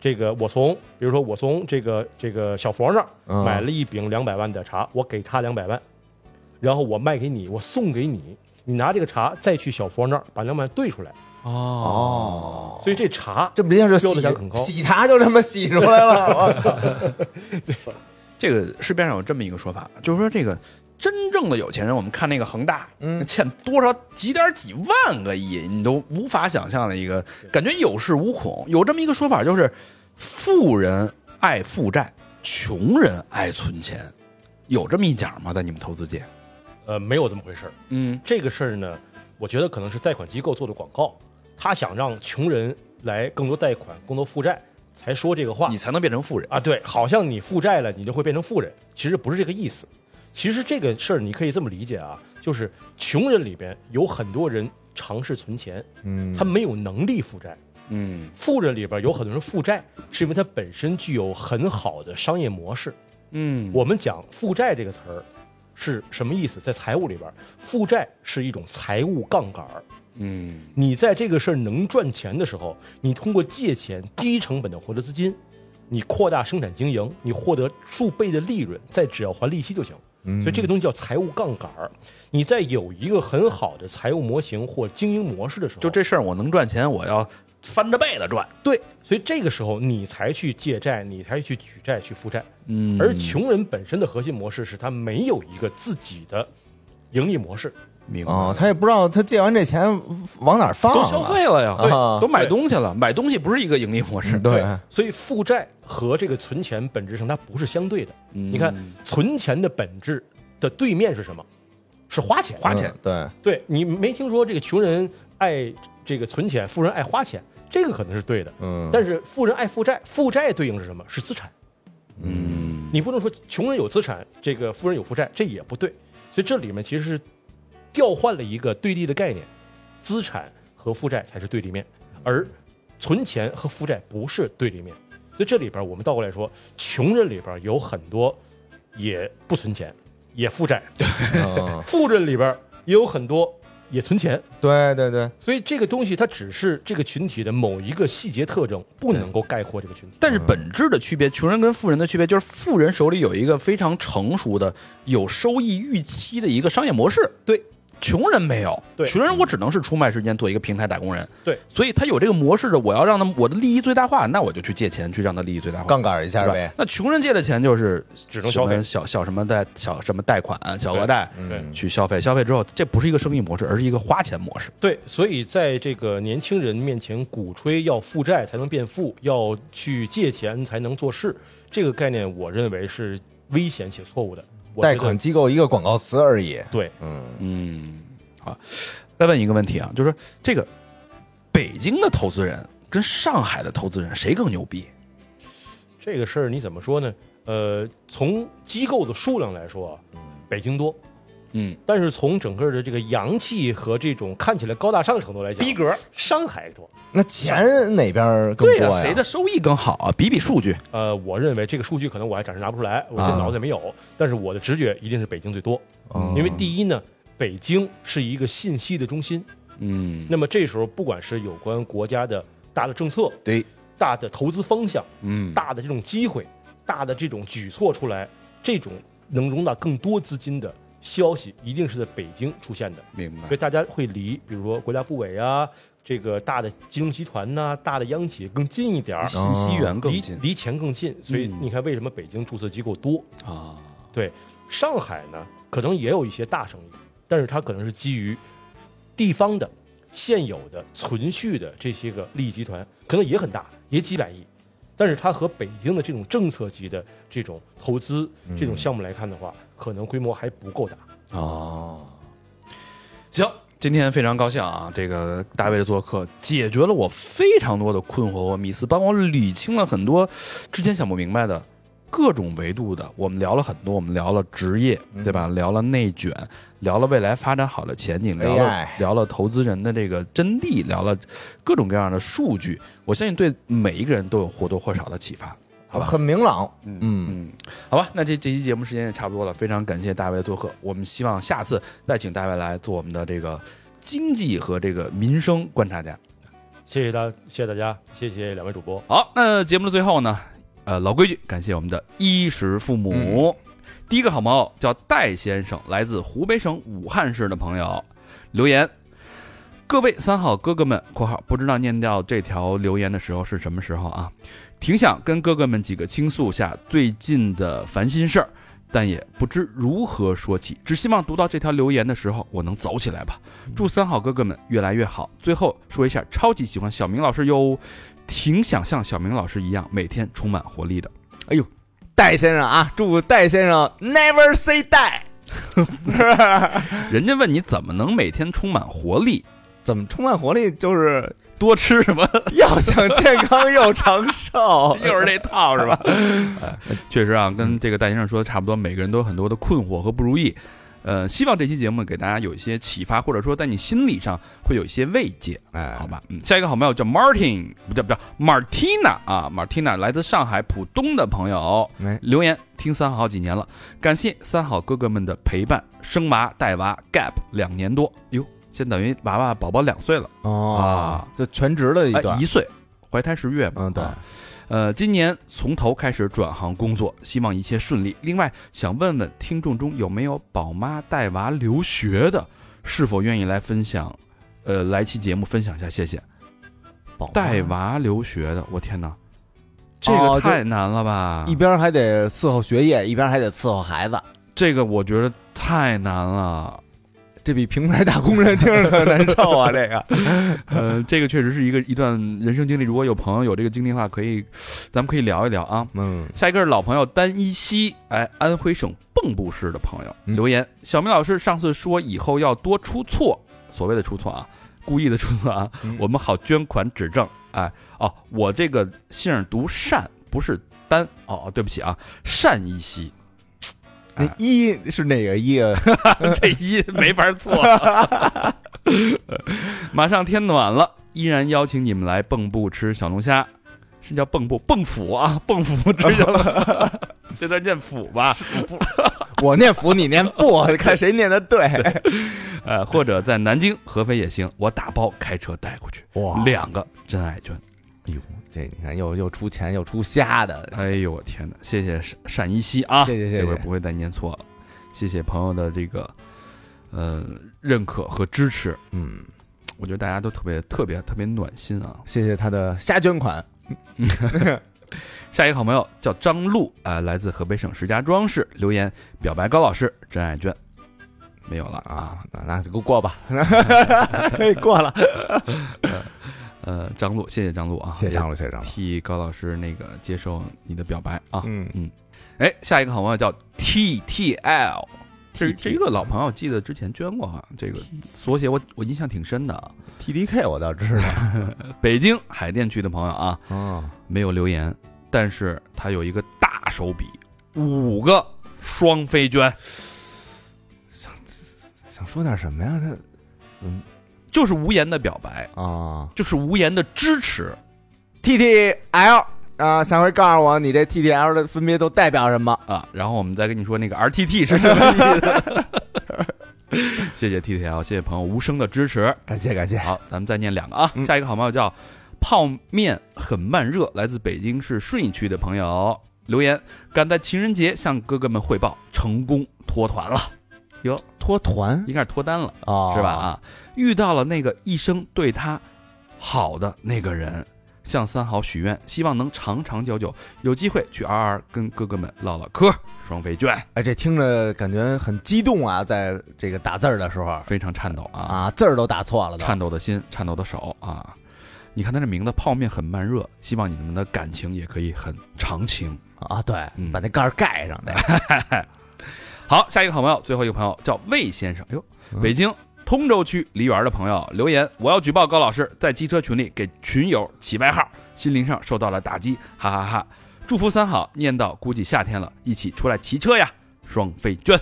这个我从比如说我从这个这个小佛那儿嗯买了一饼两百万的茶，我给他两百万，然后我卖给你，我送给你，你拿这个茶再去小佛那儿把两百万兑出来，哦哦，所以这茶这明显是标洗的价很高洗茶就这么洗出来了？这个市面上有这么一个说法，就是说这个真正的有钱人，我们看那个恒大，嗯欠多少几点几万个亿，你都无法想象的一个感觉，有恃无恐。有这么一个说法，就是富人爱负债，穷人爱存钱，有这么一讲吗？在你们投资界？呃，没有这么回事儿。嗯这个事儿呢，我觉得可能是贷款机构做的广告，他想让穷人来更多贷款、更多负债，才说这个话你才能变成富人。啊。对，好像你负债了，你就会变成富人，其实不是这个意思。其实这个事儿你可以这么理解啊，就是穷人里边有很多人尝试存钱，嗯，他没有能力负债；嗯富人里边有很多人负债，是因为他本身具有很好的商业模式。嗯我们讲负债这个词儿是什么意思？在财务里边，负债是一种财务杠杆儿。嗯你在这个事儿能赚钱的时候，你通过借钱低成本的获得资金，你扩大生产经营，你获得数倍的利润，再只要还利息就行。所以这个东西叫财务杠杆儿。你在有一个很好的财务模型或经营模式的时候，就这事儿，我能赚钱，我要翻着倍的赚。对，所以这个时候你才去借债，你才去举债去负债。嗯而穷人本身的核心模式是他没有一个自己的盈利模式，明白哦，他也不知道他借完这钱往哪儿放了，都消费了呀，对都买东西了，买东西不是一个盈利模式。对，所以负债和这个存钱本质上它不是相对的。你你看，存钱的本质的对面是什么？是花钱。花钱嗯对，对你没听说这个穷人爱这个存钱，富人爱花钱，这个可能是对的。嗯，但是富人爱负债，负债对应是什么？是资产。嗯你不能说穷人有资产，这个富人有负债，这也不对。所以这里面其实是调换了一个对立的概念，资产和负债才是对立面，而存钱和负债不是对立面。所以这里边我们倒过来说，穷人里边有很多也不存钱，也负债；嗯 富人里边也有很多也存钱。对对对，所以这个东西它只是这个群体的某一个细节特征，不能够概括这个群体。但是本质的区别，穷人跟富人的区别就是，富人手里有一个非常成熟的、有收益预期的一个商业模式，对，穷人没有，对。穷人我只能是出卖时间做一个平台打工人，对，所以他有这个模式的，我要让他我的利益最大化，那我就去借钱去让他利益最大化，杠杆一下是吧？呗？，那穷人借的钱就是只能消费。小小什么贷小什么贷款、小额贷去消费，消费之后这不是一个生意模式，而是一个花钱模式。对，所以在这个年轻人面前鼓吹要负债才能变富，要去借钱才能做事，这个概念我认为是危险且错误的。贷款机构一个广告词而已。对，嗯，嗯，好，再问一个问题啊，就是说这个北京的投资人跟上海的投资人谁更牛逼？这个事儿你怎么说呢？呃，从机构的数量来说啊，北京多，嗯，但是从整个的这个洋气和这种看起来高大上程度来讲，逼格。上海多。那钱哪边更对呀、多呀？谁的收益更好啊？比比数据。呃，我认为这个数据可能我还暂时拿不出来，我现在啊脑子里没有，但是我的直觉一定是北京最多，嗯因为第一呢，北京是一个信息的中心，嗯，那么这时候不管是有关国家的大的政策、对，大的投资方向、嗯，大的这种机会、大的这种举措出来，这种能容纳更多资金的消息，一定是在北京出现的。明白所以。大家会离，比如说国家部委啊，这个大的金融集团呐、大的央企更近一点儿，信息源更离近离钱更近。所以嗯你看，为什么北京注册机构多？啊，对，上海呢，可能也有一些大生意，但是它可能是基于地方的现有的存续的这些个利益集团，可能也很大，也几百亿。但是它和北京的这种政策级的这种投资、这种项目来看的话，可能规模还不够大。哦，行，今天非常高兴啊，这个大卫的做客解决了我非常多的困惑和迷思，帮我理清了很多之前想不明白的各种维度的。我们聊了很多，我们聊了职业，对吧？聊了内卷，聊了未来发展好的前景，聊了聊了投资人的这个真谛，聊了各种各样的数据。我相信对每一个人都有或多或少的启发。好吧很明朗。嗯嗯，嗯，好吧，那这这期节目时间也差不多了，非常感谢大卫的做客，我们希望下次再请大卫来做我们的这个经济和这个民生观察家。谢谢大，谢谢大家，谢谢两位主播。好，那节目的最后呢，呃，老规矩，感谢我们的衣食父母。第一个好朋友叫戴先生，来自湖北省武汉市的朋友留言。各位三好哥哥们（括号不知道念掉这条留言的时候是什么时候啊？挺想跟哥哥们几个倾诉下最近的烦心事儿，但也不知如何说起。只希望读到这条留言的时候，我能走起来吧。祝三好哥哥们越来越好。最后说一下，超级喜欢小明老师哟，挺想像小明老师一样，每天充满活力的。哎呦戴先生啊，祝戴先生 never say die。人家问你怎么能每天充满活力？怎么充满活力？就是多吃什么？要想健康又长寿。又是那套是吧？哎确实啊，跟这个戴先生说的差不多，每个人都有很多的困惑和不如意。呃，希望这期节目给大家有一些启发，或者说在你心理上会有一些慰藉，哎，好吧？嗯，下一个好朋友叫 Martin，不叫不叫 Martina 啊，Martina 来自上海浦东的朋友哎，留言，听三好好几年了，感谢三好哥哥们的陪伴，生娃带娃 gap 两年多，哟，现在等于娃娃宝宝两岁了，哦，就全职了一哎，一。岁，怀胎十月嘛，嗯，对，啊呃，今年从头开始转行工作，希望一切顺利。另外，想问问听众中有没有宝妈带娃留学的，是否愿意来分享？呃，来期节目分享一下，谢谢。宝带娃留学的，我天哪，这个太难了吧！一边还得伺候学业，一边还得伺候孩子，这个我觉得太难了。这比平台打工人听着可难受啊！这个，呃，这个确实是一个一段人生经历。如果有朋友有这个经历的话，可以，咱们可以聊一聊啊。嗯，下一个是老朋友单依稀，哎，安徽省蚌埠市的朋友嗯留言：小明老师上次说以后要多出错，所谓的出错啊，故意的出错啊，嗯我们好捐款指正。哎，哦，我这个姓读单，不是单。哦，哦对不起啊，单依稀，那一是哪个一啊？这一没法错。马上天暖了，依然邀请你们来蚌埠吃小龙虾，是叫蚌埠蚌埠啊，蚌埠吃小龙虾，这字念府吧。我念府，你念不，看谁念的对。呃，或者在南京、合肥也行，我打包开车带过去，哇两个真爱券。哎呦，这你看又又出钱又出虾的，哎呦我天哪！谢谢单单依稀啊，谢谢谢谢这回不会再念错了。谢谢朋友的这个呃认可和支持，嗯，我觉得大家都特别特别特别暖心啊。谢谢他的虾捐款。下一个好朋友叫张璐，啊，来自河北省石家庄市，留言表白高老师真爱娟，没有了啊。啊，那那就给我过吧，可以过了。呃，张璐，谢谢张璐啊，谢谢张璐，谢谢张璐。替高老师那个接受你的表白啊。嗯嗯，哎，下一个好朋友叫 TTL，这这一个老朋友，记得之前捐过哈，这个缩写我我印象挺深的啊。T D K 我倒知道。北京海淀区的朋友啊，哦，没有留言，但是他有一个大手笔，五个双飞捐，想想说点什么呀？他怎么就是无言的表白，啊就是无言的支持。？T T L 啊，下回告诉我你这 T T L 的分别都代表什么？啊，然后我们再跟你说那个 RTT 是什么 意思。谢谢 TTL，谢谢朋友无声的支持。感谢感谢。好，咱们再念两个啊。嗯下一个好朋友叫泡面很慢热，来自北京市顺义区的朋友留言：赶在情人节向哥哥们汇报，成功脱团了，哟脱团应该是脱单了，啊是吧？？啊，遇到了那个一生对他好的那个人。向三好许愿，希望能长长久久，有机会去 R R 跟哥哥们唠唠嗑。双飞卷哎，这听着感觉很激动啊，在这个打字儿的时候非常颤抖啊，啊，字儿都打错了。颤抖的心，颤抖的手啊！你看他这名字，泡面很慢热，希望你们的感情也可以很长情。啊，对，嗯把那盖儿盖上的。好，下一个好朋友，最后一个朋友叫魏先生，哟，嗯北京通州区梨园的朋友留言：我要举报高老师在机车群里给群友起外号，心灵上受到了打击，哈哈哈祝福三好，念到估计夏天了，一起出来骑车呀！双飞娟，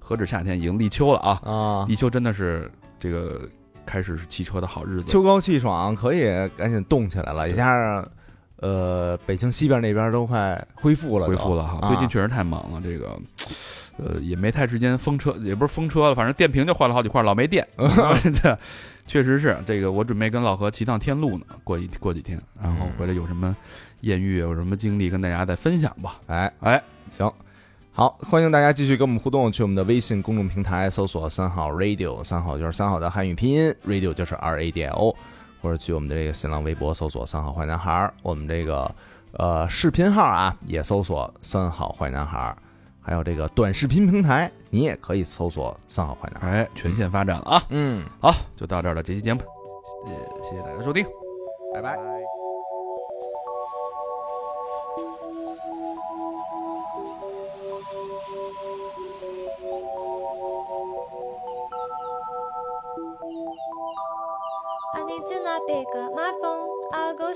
何止夏天，已经立秋了啊！啊，立秋真的是这个开始是骑车的好日子。秋高气爽，可以赶紧动起来了。也加上，呃，北京西边那边都快恢复了，恢复了哈，啊最近确实太忙了，这个，呃，也没太时间封车，也不是封车了，反正电瓶就换了好几块，老没电。这确实是这个，我准备跟老何骑趟天路呢，过一过几天，然后回来有什么艳遇，有什么经历跟大家再分享吧。哎，哎，行。好，欢迎大家继续跟我们互动，去我们的微信公众平台搜索“三好 radio”，三好就是三好的汉语拼音，radio 就是 R A D I O，或者去我们的这个新浪微博搜索“三好坏男孩儿”，我们这个呃视频号啊也搜索“三好坏男孩儿”，还有这个短视频平台，你也可以搜索“三好坏男孩哎，全线发展了啊！”。嗯，好，就到这儿了，这期节目，谢谢谢大家收听。拜拜。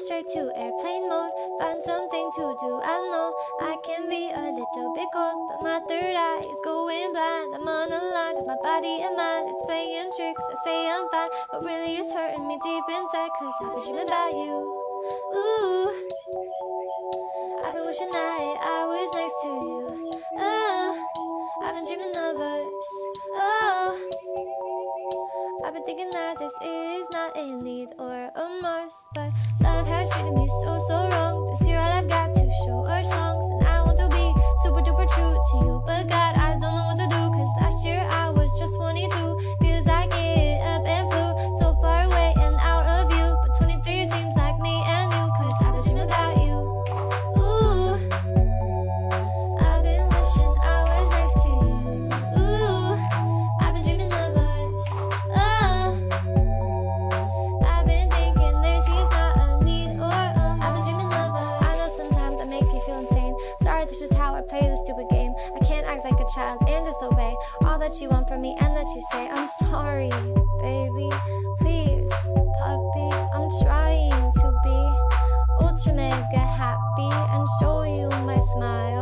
Straight to airplane mode. Find something to do. I know I can be a little bit cold, but my third eye is going blind. I'm on a line my body and mind. It's playing tricks. I say I'm fine, but really it's hurting me deep inside. Cause I've been dreaming about you. Ooh. I've been wishing that I was next to you. Oh, I've been dreaming of us. Oh. I've been thinking that this is not a need or a must, but her treated me so, so wrong. That you want from me and that you say. I'm sorry, baby. Please, puppy. I'm trying to be ultra mega happy and show you my smile